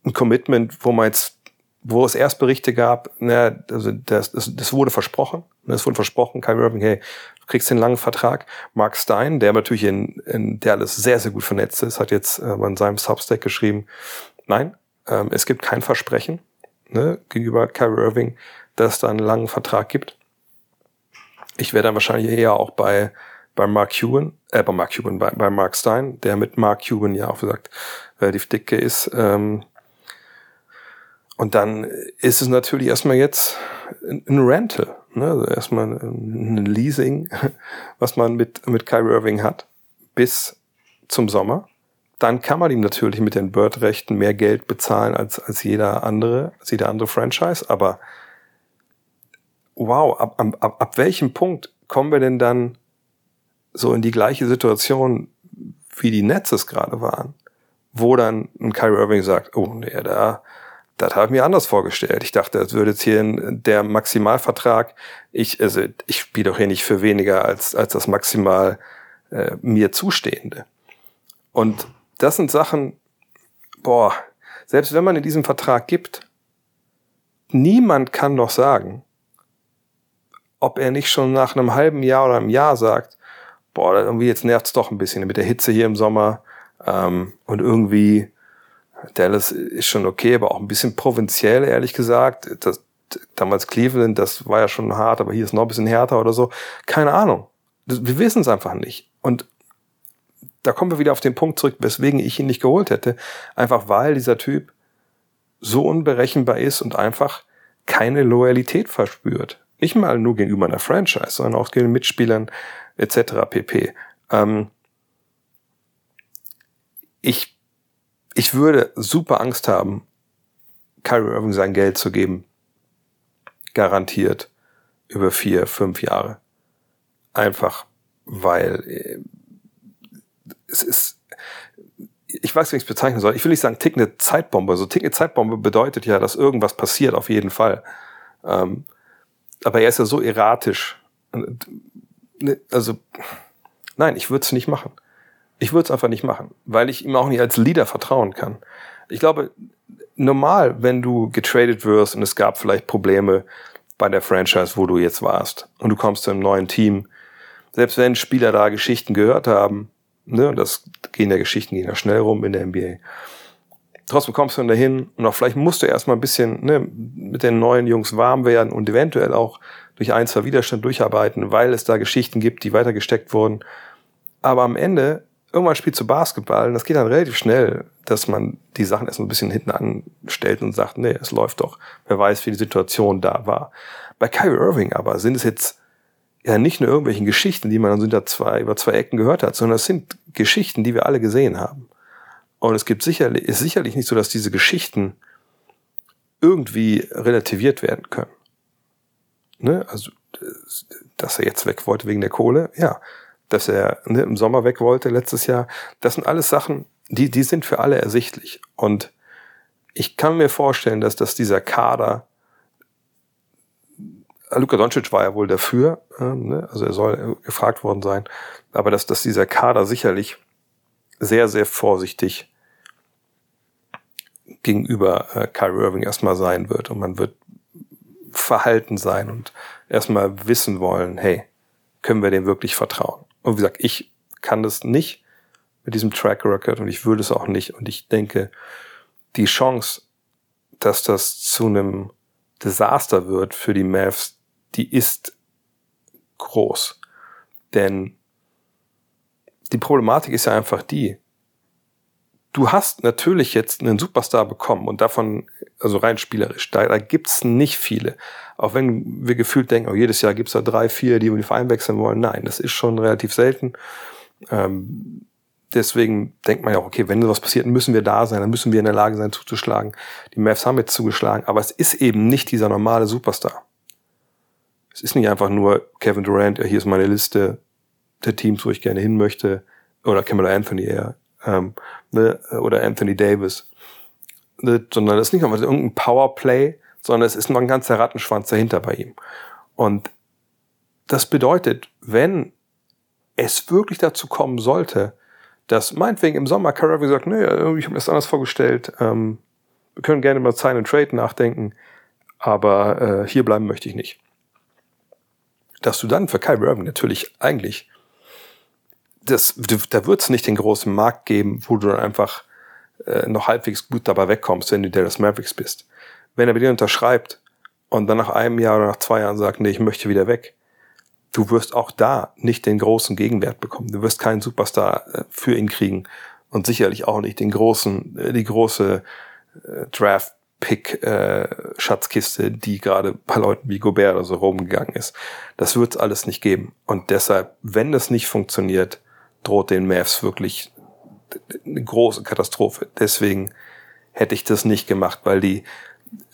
Ein Commitment, wo man jetzt, wo es erst Berichte gab, na, also das, das, das wurde versprochen. Es wurde versprochen, Kyrie Irving, hey, du kriegst den langen Vertrag. Mark Stein, der natürlich in, in Dallas sehr, sehr gut vernetzt ist, hat jetzt äh, in seinem Substack geschrieben, nein, ähm, es gibt kein Versprechen ne, gegenüber Kyrie Irving, dass da einen langen Vertrag gibt. Ich wäre dann wahrscheinlich eher auch bei, bei Mark Cuban, äh, bei Mark Cuban, bei, bei Mark Stein, der mit Mark Cuban ja auch gesagt relativ dicke ist. Ähm, und dann ist es natürlich erstmal jetzt ein Rental, ne? also erstmal ein Leasing, *laughs* was man mit, mit Kyrie Irving hat, bis zum Sommer. Dann kann man ihm natürlich mit den Bird-Rechten mehr Geld bezahlen als, als jeder andere, als jeder andere Franchise. Aber wow, ab, ab, ab welchem Punkt kommen wir denn dann so in die gleiche Situation, wie die Nets es gerade waren? Wo dann ein Kyrie Irving sagt, oh nee, da, das habe ich mir anders vorgestellt. Ich dachte, das würde jetzt hier der Maximalvertrag, ich, also ich spiele doch hier nicht für weniger als, als das maximal äh, mir zustehende. Und das sind Sachen, boah, selbst wenn man in diesem Vertrag gibt, niemand kann doch sagen, ob er nicht schon nach einem halben Jahr oder einem Jahr sagt, boah, irgendwie jetzt nervt's doch ein bisschen mit der Hitze hier im Sommer ähm, und irgendwie Dallas ist schon okay, aber auch ein bisschen provinziell, ehrlich gesagt. Das, damals Cleveland, das war ja schon hart, aber hier ist noch ein bisschen härter oder so. Keine Ahnung. Wir wissen es einfach nicht. Und da kommen wir wieder auf den Punkt zurück, weswegen ich ihn nicht geholt hätte. Einfach weil dieser Typ so unberechenbar ist und einfach keine Loyalität verspürt. Nicht mal nur gegenüber einer Franchise, sondern auch gegenüber Mitspielern etc. pp. Ähm ich ich würde super Angst haben, Kyrie Irving sein Geld zu geben. Garantiert über vier, fünf Jahre. Einfach, weil äh, es ist, ich weiß, wie ich es bezeichnen soll. Ich will nicht sagen, tick eine Zeitbombe. So tick eine Zeitbombe bedeutet ja, dass irgendwas passiert, auf jeden Fall. Ähm, aber er ist ja so erratisch. Ne, also, nein, ich würde es nicht machen. Ich würde es einfach nicht machen, weil ich ihm auch nicht als Leader vertrauen kann. Ich glaube, normal, wenn du getradet wirst und es gab vielleicht Probleme bei der Franchise, wo du jetzt warst und du kommst zu einem neuen Team, selbst wenn Spieler da Geschichten gehört haben, ne, das gehen ja Geschichten gehen ja schnell rum in der NBA. Trotzdem kommst du dann dahin und auch vielleicht musst du erstmal ein bisschen ne, mit den neuen Jungs warm werden und eventuell auch durch ein, zwei Widerstand durcharbeiten, weil es da Geschichten gibt, die weitergesteckt wurden. Aber am Ende irgendwann spielst du Basketball und das geht dann relativ schnell, dass man die Sachen erst ein bisschen hinten anstellt und sagt, nee, es läuft doch. Wer weiß, wie die Situation da war. Bei Kyrie Irving aber sind es jetzt ja nicht nur irgendwelchen Geschichten, die man dann hinter zwei, über zwei Ecken gehört hat, sondern es sind Geschichten, die wir alle gesehen haben. Und es gibt sicherlich, ist sicherlich nicht so, dass diese Geschichten irgendwie relativiert werden können. Ne? Also, dass er jetzt weg wollte wegen der Kohle, ja dass er ne, im Sommer weg wollte letztes Jahr. Das sind alles Sachen, die, die sind für alle ersichtlich. Und ich kann mir vorstellen, dass, dass dieser Kader, Luka Doncic war ja wohl dafür, äh, ne? also er soll gefragt worden sein, aber dass, dass dieser Kader sicherlich sehr, sehr vorsichtig gegenüber äh, Kyrie Irving erstmal sein wird und man wird verhalten sein und erstmal wissen wollen, hey, können wir dem wirklich vertrauen? Und wie gesagt, ich kann das nicht mit diesem Track Record und ich würde es auch nicht. Und ich denke, die Chance, dass das zu einem Desaster wird für die Mavs, die ist groß. Denn die Problematik ist ja einfach die, du hast natürlich jetzt einen Superstar bekommen und davon, also rein spielerisch, da, da gibt's nicht viele. Auch wenn wir gefühlt denken, oh, jedes Jahr gibt's da drei, vier, die über den Verein wechseln wollen. Nein, das ist schon relativ selten. Ähm, deswegen denkt man ja auch, okay, wenn sowas passiert, müssen wir da sein, dann müssen wir in der Lage sein zuzuschlagen. Die Mavs haben jetzt zugeschlagen, aber es ist eben nicht dieser normale Superstar. Es ist nicht einfach nur Kevin Durant, hier ist meine Liste der Teams, wo ich gerne hin möchte, oder Cameron Anthony eher, ähm, ne, oder Anthony Davis, ne, sondern das ist nicht einfach irgendein Powerplay, sondern es ist noch ein ganzer Rattenschwanz dahinter bei ihm. Und das bedeutet, wenn es wirklich dazu kommen sollte, dass meinetwegen im Sommer Kyrie sagt, nee, ich habe mir das anders vorgestellt, ähm, Wir können gerne über Sign and Trade nachdenken, aber äh, hier bleiben möchte ich nicht. Dass du dann für Kyrie Irving natürlich eigentlich, das, da wird es nicht den großen Markt geben, wo du dann einfach äh, noch halbwegs gut dabei wegkommst, wenn du Dallas Mavericks bist. Wenn er bei dir unterschreibt und dann nach einem Jahr oder nach zwei Jahren sagt, nee, ich möchte wieder weg, du wirst auch da nicht den großen Gegenwert bekommen. Du wirst keinen Superstar äh, für ihn kriegen und sicherlich auch nicht den großen, äh, die große äh, Draft Pick äh, Schatzkiste, die gerade bei Leuten wie Gobert oder so rumgegangen ist. Das wird es alles nicht geben. Und deshalb, wenn das nicht funktioniert, droht den Mavs wirklich eine große Katastrophe. Deswegen hätte ich das nicht gemacht, weil die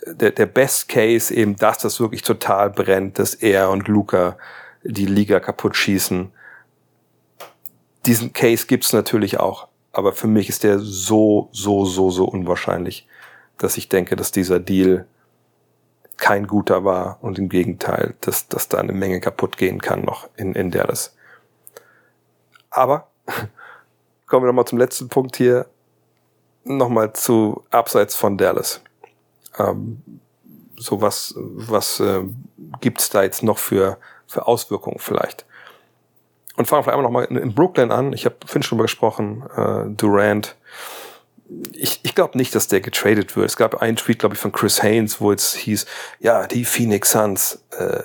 der, der Best Case eben, dass das wirklich total brennt, dass er und Luca die Liga kaputt schießen. Diesen Case gibt's natürlich auch, aber für mich ist der so, so, so, so unwahrscheinlich, dass ich denke, dass dieser Deal kein guter war und im Gegenteil, dass, dass da eine Menge kaputt gehen kann noch in, in Dallas. Aber *laughs* kommen wir nochmal zum letzten Punkt hier. Nochmal zu abseits von Dallas. Ähm, so was, was äh, gibt's da jetzt noch für für Auswirkungen vielleicht. Und fangen wir vielleicht einmal nochmal in Brooklyn an. Ich habe schon drüber gesprochen, äh, Durant. Ich, ich glaube nicht, dass der getradet wird. Es gab einen Tweet, glaube ich, von Chris Haynes, wo es hieß, ja, die Phoenix Suns äh,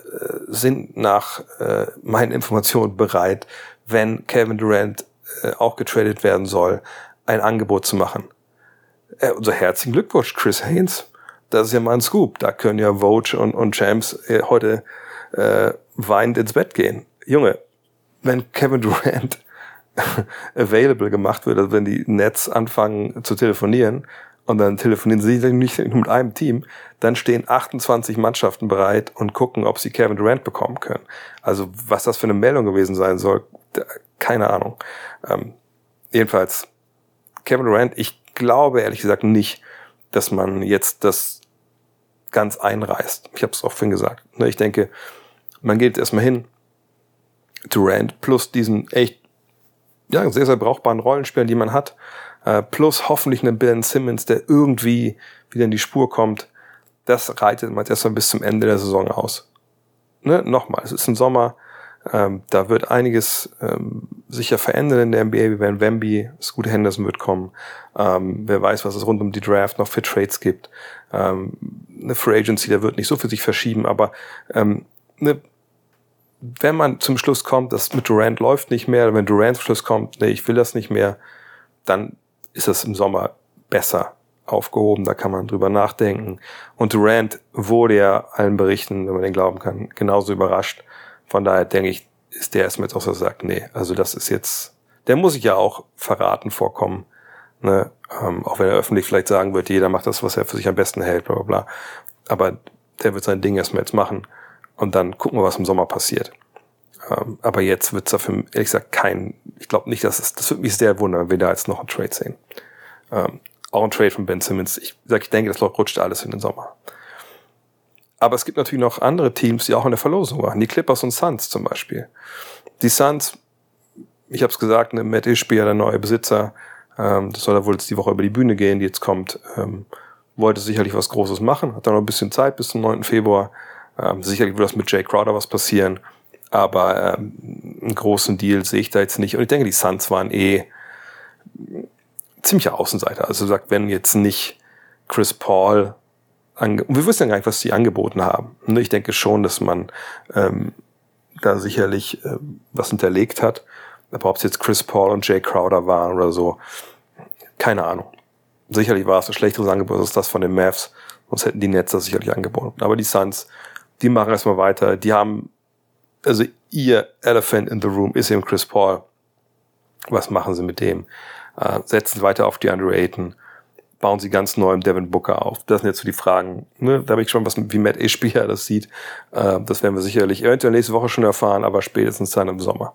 sind nach äh, meinen Informationen bereit, wenn Kevin Durant äh, auch getradet werden soll, ein Angebot zu machen. Äh, unser herzlichen Glückwunsch, Chris Haynes. Das ist ja mal ein Scoop. Da können ja Vogue und, und Champs äh, heute äh, weinend ins Bett gehen. Junge, wenn Kevin Durant *laughs* available gemacht wird, also wenn die Nets anfangen zu telefonieren und dann telefonieren sie nicht nur mit einem Team, dann stehen 28 Mannschaften bereit und gucken, ob sie Kevin Durant bekommen können. Also was das für eine Meldung gewesen sein soll, keine Ahnung. Ähm, jedenfalls, Kevin Durant, ich glaube ehrlich gesagt nicht, dass man jetzt das ganz einreißt. Ich habe es auch vorhin gesagt. Ne, ich denke, man geht jetzt erstmal hin. Durant plus diesen echt, ja, sehr, sehr brauchbaren Rollenspieler, die man hat, äh, plus hoffentlich einen Ben Simmons, der irgendwie wieder in die Spur kommt. Das reitet man jetzt erstmal bis zum Ende der Saison aus. Ne? Nochmal, es ist ein Sommer, ähm, da wird einiges ähm, sicher verändern in der NBA. Wir werden Wemby, Scoot Henderson wird kommen. Ähm, wer weiß, was es rund um die Draft noch für Trades gibt. Ähm, eine Free Agency, da wird nicht so für sich verschieben, aber ähm, ne, wenn man zum Schluss kommt, dass mit Durant läuft nicht mehr, wenn Durant zum Schluss kommt, nee, ich will das nicht mehr, dann ist das im Sommer besser aufgehoben, da kann man drüber nachdenken. Und Durant wurde ja allen Berichten, wenn man den glauben kann, genauso überrascht. Von daher denke ich, ist der erstmal jetzt auch so sagt, nee, also das ist jetzt, der muss sich ja auch verraten vorkommen. Ne? Ähm, auch wenn er öffentlich vielleicht sagen wird, jeder macht das, was er für sich am besten hält, bla bla bla. Aber der wird sein Ding erstmal jetzt machen und dann gucken wir, was im Sommer passiert. Ähm, aber jetzt wird es dafür, ehrlich gesagt, kein, ich glaube nicht, dass es, das würde mich sehr wundern, wenn wir da jetzt noch einen Trade sehen. Ähm, auch ein Trade von Ben Simmons. Ich sag, ich denke, das rutscht alles in den Sommer. Aber es gibt natürlich noch andere Teams, die auch in der Verlosung waren. Die Clippers und Suns zum Beispiel. Die Suns, ich habe es gesagt, ne, Matt Ishbia, der neue Besitzer, ähm, das soll er wohl jetzt die Woche über die Bühne gehen, die jetzt kommt, ähm, wollte sicherlich was Großes machen, hat dann noch ein bisschen Zeit bis zum 9. Februar. Ähm, sicherlich wird das mit Jay Crowder was passieren, aber ähm, einen großen Deal sehe ich da jetzt nicht. Und ich denke, die Suns waren eh ziemliche Außenseiter. Also sagt, wenn jetzt nicht Chris Paul, ange wir wissen ja gar nicht, was die angeboten haben. Ich denke schon, dass man ähm, da sicherlich äh, was hinterlegt hat. Aber ob es jetzt Chris Paul und Jay Crowder waren oder so, keine Ahnung. Sicherlich war es ein schlechteres Angebot als das von den Mavs, sonst hätten die das sicherlich angeboten. Aber die Suns die machen erstmal weiter. Die haben, also ihr Elephant in the Room ist eben Chris Paul. Was machen sie mit dem? Äh, setzen sie weiter auf die Under Ayton. Bauen sie ganz neu im Devin Booker auf. Das sind jetzt so die Fragen. Ne? Da habe ich schon was, wie Matt Ishbia das sieht. Äh, das werden wir sicherlich eventuell nächste Woche schon erfahren, aber spätestens dann im Sommer.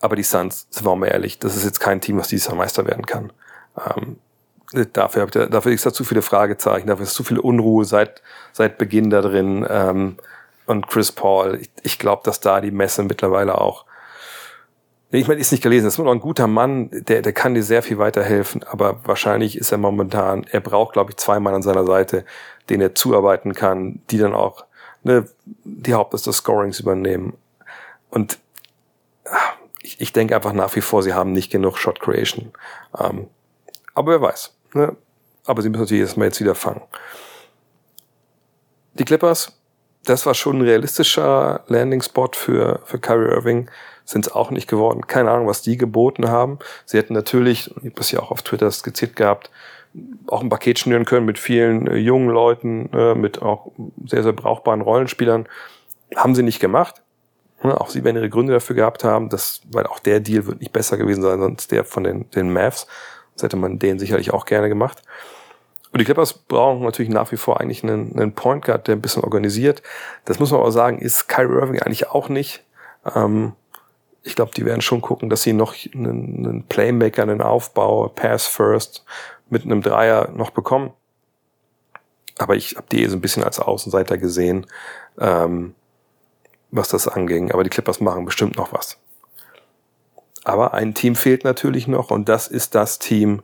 Aber die Suns, sind wir mal ehrlich, das ist jetzt kein Team, was dieses Jahr Meister werden kann. Ähm, dafür, dafür ist da zu viele Fragezeichen, dafür ist zu viel Unruhe seit, seit Beginn da drin. Ähm, und Chris Paul, ich, ich glaube, dass da die Messe mittlerweile auch Ich meine, ist nicht gelesen, das ist nur ein guter Mann, der, der kann dir sehr viel weiterhelfen, aber wahrscheinlich ist er momentan, er braucht, glaube ich, zwei Mann an seiner Seite, denen er zuarbeiten kann, die dann auch ne, die Hauptlast des Scorings übernehmen. Und ah, ich, ich denke einfach nach wie vor, sie haben nicht genug Shot Creation. Ähm, aber wer weiß. Ne? Aber sie müssen natürlich erstmal jetzt wieder fangen. Die Clippers, das war schon ein realistischer Landing-Spot für, für Kyrie Irving. Sind es auch nicht geworden. Keine Ahnung, was die geboten haben. Sie hätten natürlich, ich habe das ja auch auf Twitter skizziert gehabt, auch ein Paket schnüren können mit vielen äh, jungen Leuten, äh, mit auch sehr, sehr brauchbaren Rollenspielern. Haben sie nicht gemacht. Ja, auch sie werden ihre Gründe dafür gehabt haben, dass, weil auch der Deal wird nicht besser gewesen sein, sonst der von den, den Mavs. Das hätte man den sicherlich auch gerne gemacht. Und die Clippers brauchen natürlich nach wie vor eigentlich einen, einen Point Guard, der ein bisschen organisiert. Das muss man aber sagen, ist Kyrie Irving eigentlich auch nicht. Ähm, ich glaube, die werden schon gucken, dass sie noch einen, einen Playmaker, einen Aufbau, Pass First mit einem Dreier noch bekommen. Aber ich habe die so ein bisschen als Außenseiter gesehen, ähm, was das anging. Aber die Clippers machen bestimmt noch was. Aber ein Team fehlt natürlich noch und das ist das Team,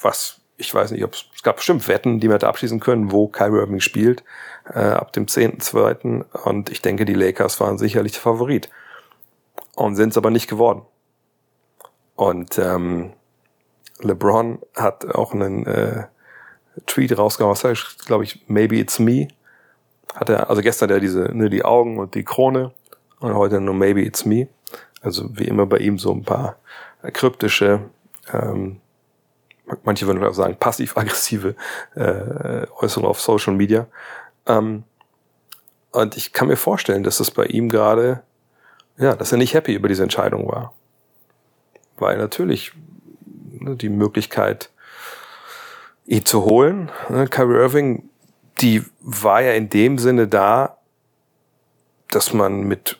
was ich weiß nicht, ob es, gab bestimmt Wetten, die wir da abschließen können, wo Kyrie Irving spielt, äh, ab dem 10.2. Und ich denke, die Lakers waren sicherlich der Favorit. Und sind es aber nicht geworden. Und ähm, LeBron hat auch einen äh, Tweet rausgehauen, was heißt, glaube ich, maybe it's me. Hat er, also gestern der diese, ne, die Augen und die Krone und heute nur maybe it's me. Also wie immer bei ihm so ein paar kryptische, ähm, manche würden auch sagen passiv-aggressive äh, Äußerungen auf Social Media. Ähm, und ich kann mir vorstellen, dass es bei ihm gerade, ja, dass er nicht happy über diese Entscheidung war. Weil natürlich Ne, die Möglichkeit, ihn zu holen. Ne, Kyrie Irving, die war ja in dem Sinne da, dass man mit,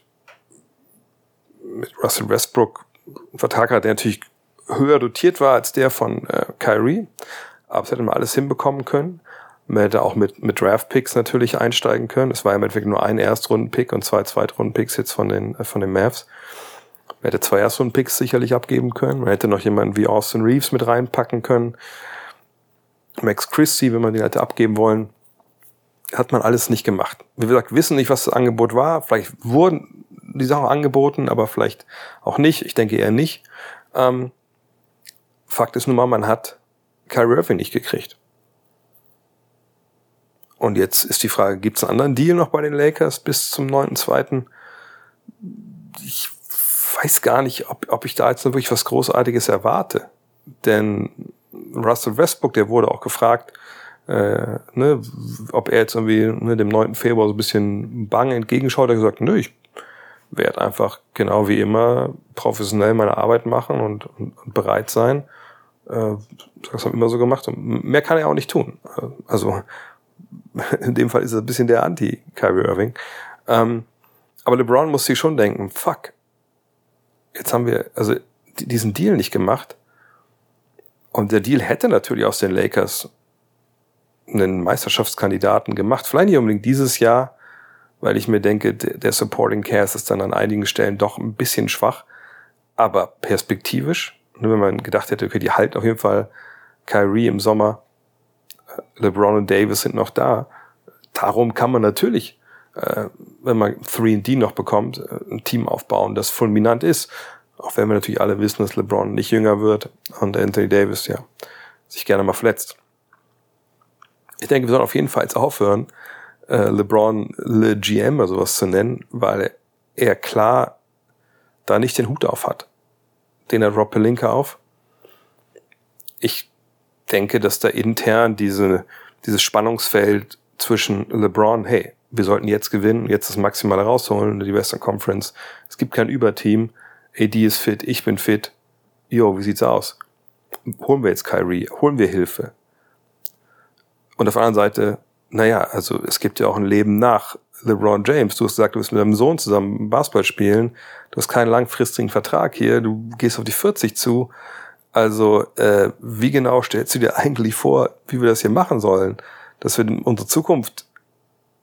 mit Russell Westbrook einen Vertrag hat, der natürlich höher dotiert war als der von äh, Kyrie. Aber es hätte man alles hinbekommen können. Man hätte auch mit, mit Draft-Picks natürlich einsteigen können. Es war im Endeffekt nur ein Erstrunden-Pick und zwei Zweitrunden-Picks jetzt von den, äh, von den Mavs. Man hätte zwei Erstrunden-Picks sicherlich abgeben können. Man hätte noch jemanden wie Austin Reeves mit reinpacken können. Max Christie, wenn man den hätte abgeben wollen. Hat man alles nicht gemacht. Wie gesagt, wissen nicht, was das Angebot war. Vielleicht wurden die Sachen angeboten, aber vielleicht auch nicht. Ich denke eher nicht. Ähm, Fakt ist nun mal, man hat Kyrie Irving nicht gekriegt. Und jetzt ist die Frage, gibt es einen anderen Deal noch bei den Lakers bis zum 9.2.? Ich weiß gar nicht, ob, ob ich da jetzt wirklich was Großartiges erwarte. Denn Russell Westbrook, der wurde auch gefragt, äh, ne, ob er jetzt irgendwie ne, dem 9. Februar so ein bisschen bang entgegenschaut. Er hat gesagt, nö, ich werde einfach genau wie immer professionell meine Arbeit machen und, und, und bereit sein. Äh, das haben wir immer so gemacht. Und mehr kann er auch nicht tun. Also in dem Fall ist er ein bisschen der Anti-Kyrie Irving. Ähm, aber LeBron muss sich schon denken, fuck, jetzt haben wir also diesen Deal nicht gemacht. Und der Deal hätte natürlich aus den Lakers einen Meisterschaftskandidaten gemacht. Vielleicht nicht unbedingt dieses Jahr, weil ich mir denke, der Supporting Cast ist dann an einigen Stellen doch ein bisschen schwach. Aber perspektivisch, wenn man gedacht hätte, okay, die halten auf jeden Fall Kyrie im Sommer, LeBron und Davis sind noch da. Darum kann man natürlich äh, wenn man 3D noch bekommt, äh, ein Team aufbauen, das fulminant ist. Auch wenn wir natürlich alle wissen, dass LeBron nicht jünger wird und Anthony Davis ja sich gerne mal verletzt. Ich denke, wir sollen auf jeden Fall jetzt aufhören, äh, LeBron Le GM oder sowas zu nennen, weil er klar da nicht den Hut auf hat. Den hat Rob Pelinka auf. Ich denke, dass da intern diese, dieses Spannungsfeld zwischen LeBron, hey, wir sollten jetzt gewinnen, jetzt das Maximale rausholen, die Western Conference. Es gibt kein Überteam. AD ist fit, ich bin fit. Jo, wie sieht's aus? Holen wir jetzt Kyrie, holen wir Hilfe. Und auf der anderen Seite, naja, also es gibt ja auch ein Leben nach LeBron James. Du hast gesagt, du willst mit deinem Sohn zusammen Basketball spielen. Du hast keinen langfristigen Vertrag hier. Du gehst auf die 40 zu. Also, äh, wie genau stellst du dir eigentlich vor, wie wir das hier machen sollen? Dass wir unsere Zukunft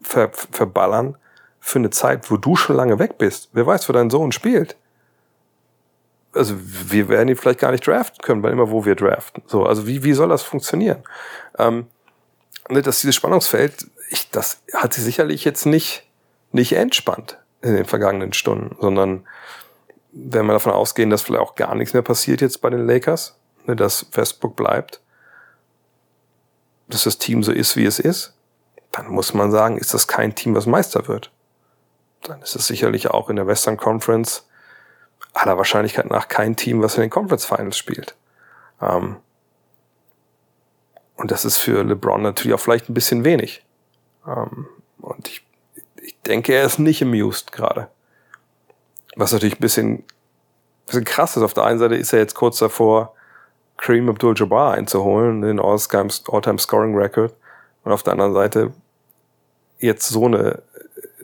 ver verballern für eine Zeit, wo du schon lange weg bist. Wer weiß, wo dein Sohn spielt. also wir werden ihn vielleicht gar nicht draften können, weil immer wo wir draften. So, also wie, wie soll das funktionieren? Ähm, ne, dass dieses Spannungsfeld, ich, das hat sich sicherlich jetzt nicht, nicht entspannt in den vergangenen Stunden, sondern wenn wir davon ausgehen, dass vielleicht auch gar nichts mehr passiert jetzt bei den Lakers, ne, dass Westbrook bleibt, dass das Team so ist, wie es ist, dann muss man sagen, ist das kein Team, was Meister wird. Dann ist es sicherlich auch in der Western Conference aller Wahrscheinlichkeit nach kein Team, was in den Conference Finals spielt. Ähm, und das ist für LeBron natürlich auch vielleicht ein bisschen wenig. Ähm, und ich, ich denke, er ist nicht amused gerade. Was natürlich ein bisschen, bisschen krass ist. Auf der einen Seite ist er jetzt kurz davor, Kareem Abdul-Jabbar einzuholen, den All-Time Scoring Record. Und auf der anderen Seite jetzt so eine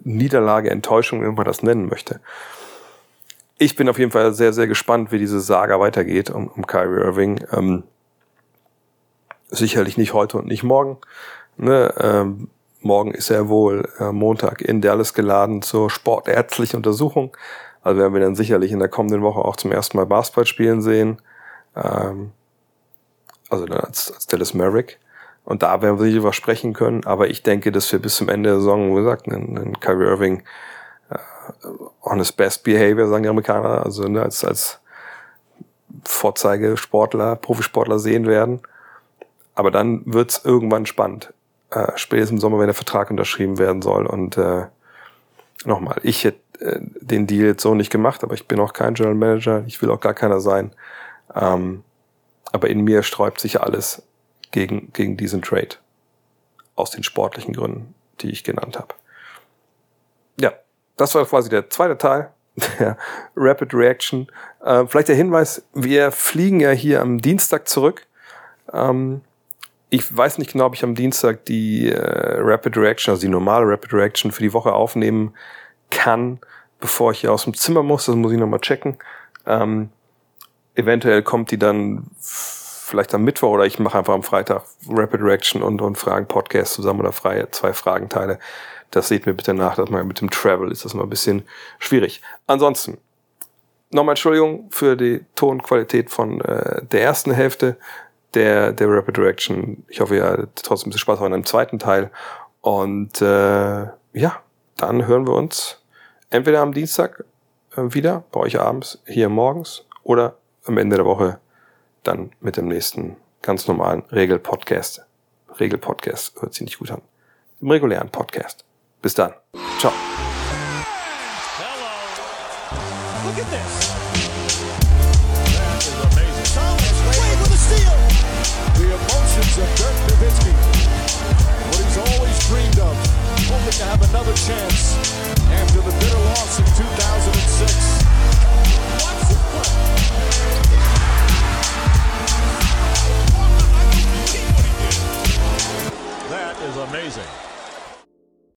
Niederlage, Enttäuschung, wie man das nennen möchte. Ich bin auf jeden Fall sehr, sehr gespannt, wie diese Saga weitergeht um, um Kyrie Irving. Ähm, sicherlich nicht heute und nicht morgen. Ne? Ähm, morgen ist er wohl äh, Montag in Dallas geladen zur sportärztlichen Untersuchung. Also werden wir dann sicherlich in der kommenden Woche auch zum ersten Mal Basketball spielen sehen. Ähm, also dann als, als Dallas Merrick. Und da werden wir sicher was sprechen können. Aber ich denke, dass wir bis zum Ende der Saison, wie gesagt, einen, einen Kyrie Irving äh, on his best behavior, sagen die Amerikaner, also ne, als, als Vorzeigesportler, Profisportler sehen werden. Aber dann wird's irgendwann spannend. Äh, spätestens im Sommer, wenn der Vertrag unterschrieben werden soll. Und äh, nochmal, ich hätte den Deal jetzt so nicht gemacht, aber ich bin auch kein General Manager, ich will auch gar keiner sein. Ähm, aber in mir sträubt sich alles gegen, gegen diesen Trade. Aus den sportlichen Gründen, die ich genannt habe. Ja, das war quasi der zweite Teil *laughs* der Rapid Reaction. Äh, vielleicht der Hinweis, wir fliegen ja hier am Dienstag zurück. Ähm, ich weiß nicht genau, ob ich am Dienstag die äh, Rapid Reaction, also die normale Rapid Reaction für die Woche aufnehmen kann, bevor ich hier aus dem Zimmer muss. Das muss ich nochmal checken. Ähm, eventuell kommt die dann vielleicht am Mittwoch oder ich mache einfach am Freitag Rapid Reaction und, und Fragen-Podcast zusammen oder freie zwei Fragenteile. Das seht mir bitte nach, dass man mit dem Travel ist das mal ein bisschen schwierig. Ansonsten, nochmal Entschuldigung für die Tonqualität von äh, der ersten Hälfte der, der Rapid Reaction. Ich hoffe, ihr hattet trotzdem ein bisschen Spaß in einem zweiten Teil. Und äh, ja, dann hören wir uns entweder am Dienstag äh, wieder, bei euch abends, hier morgens, oder am Ende der Woche dann mit dem nächsten ganz normalen Regel-Podcast. Regel-Podcast hört sich nicht gut an. Im regulären Podcast. Bis dann. Ciao. Look at this. That is amazing. Thomas Wade with a steal. The emotions of Dirk Nowitzki. What he's always dreamed of. Hoping to have another chance after the bitter loss in 2006. That is amazing.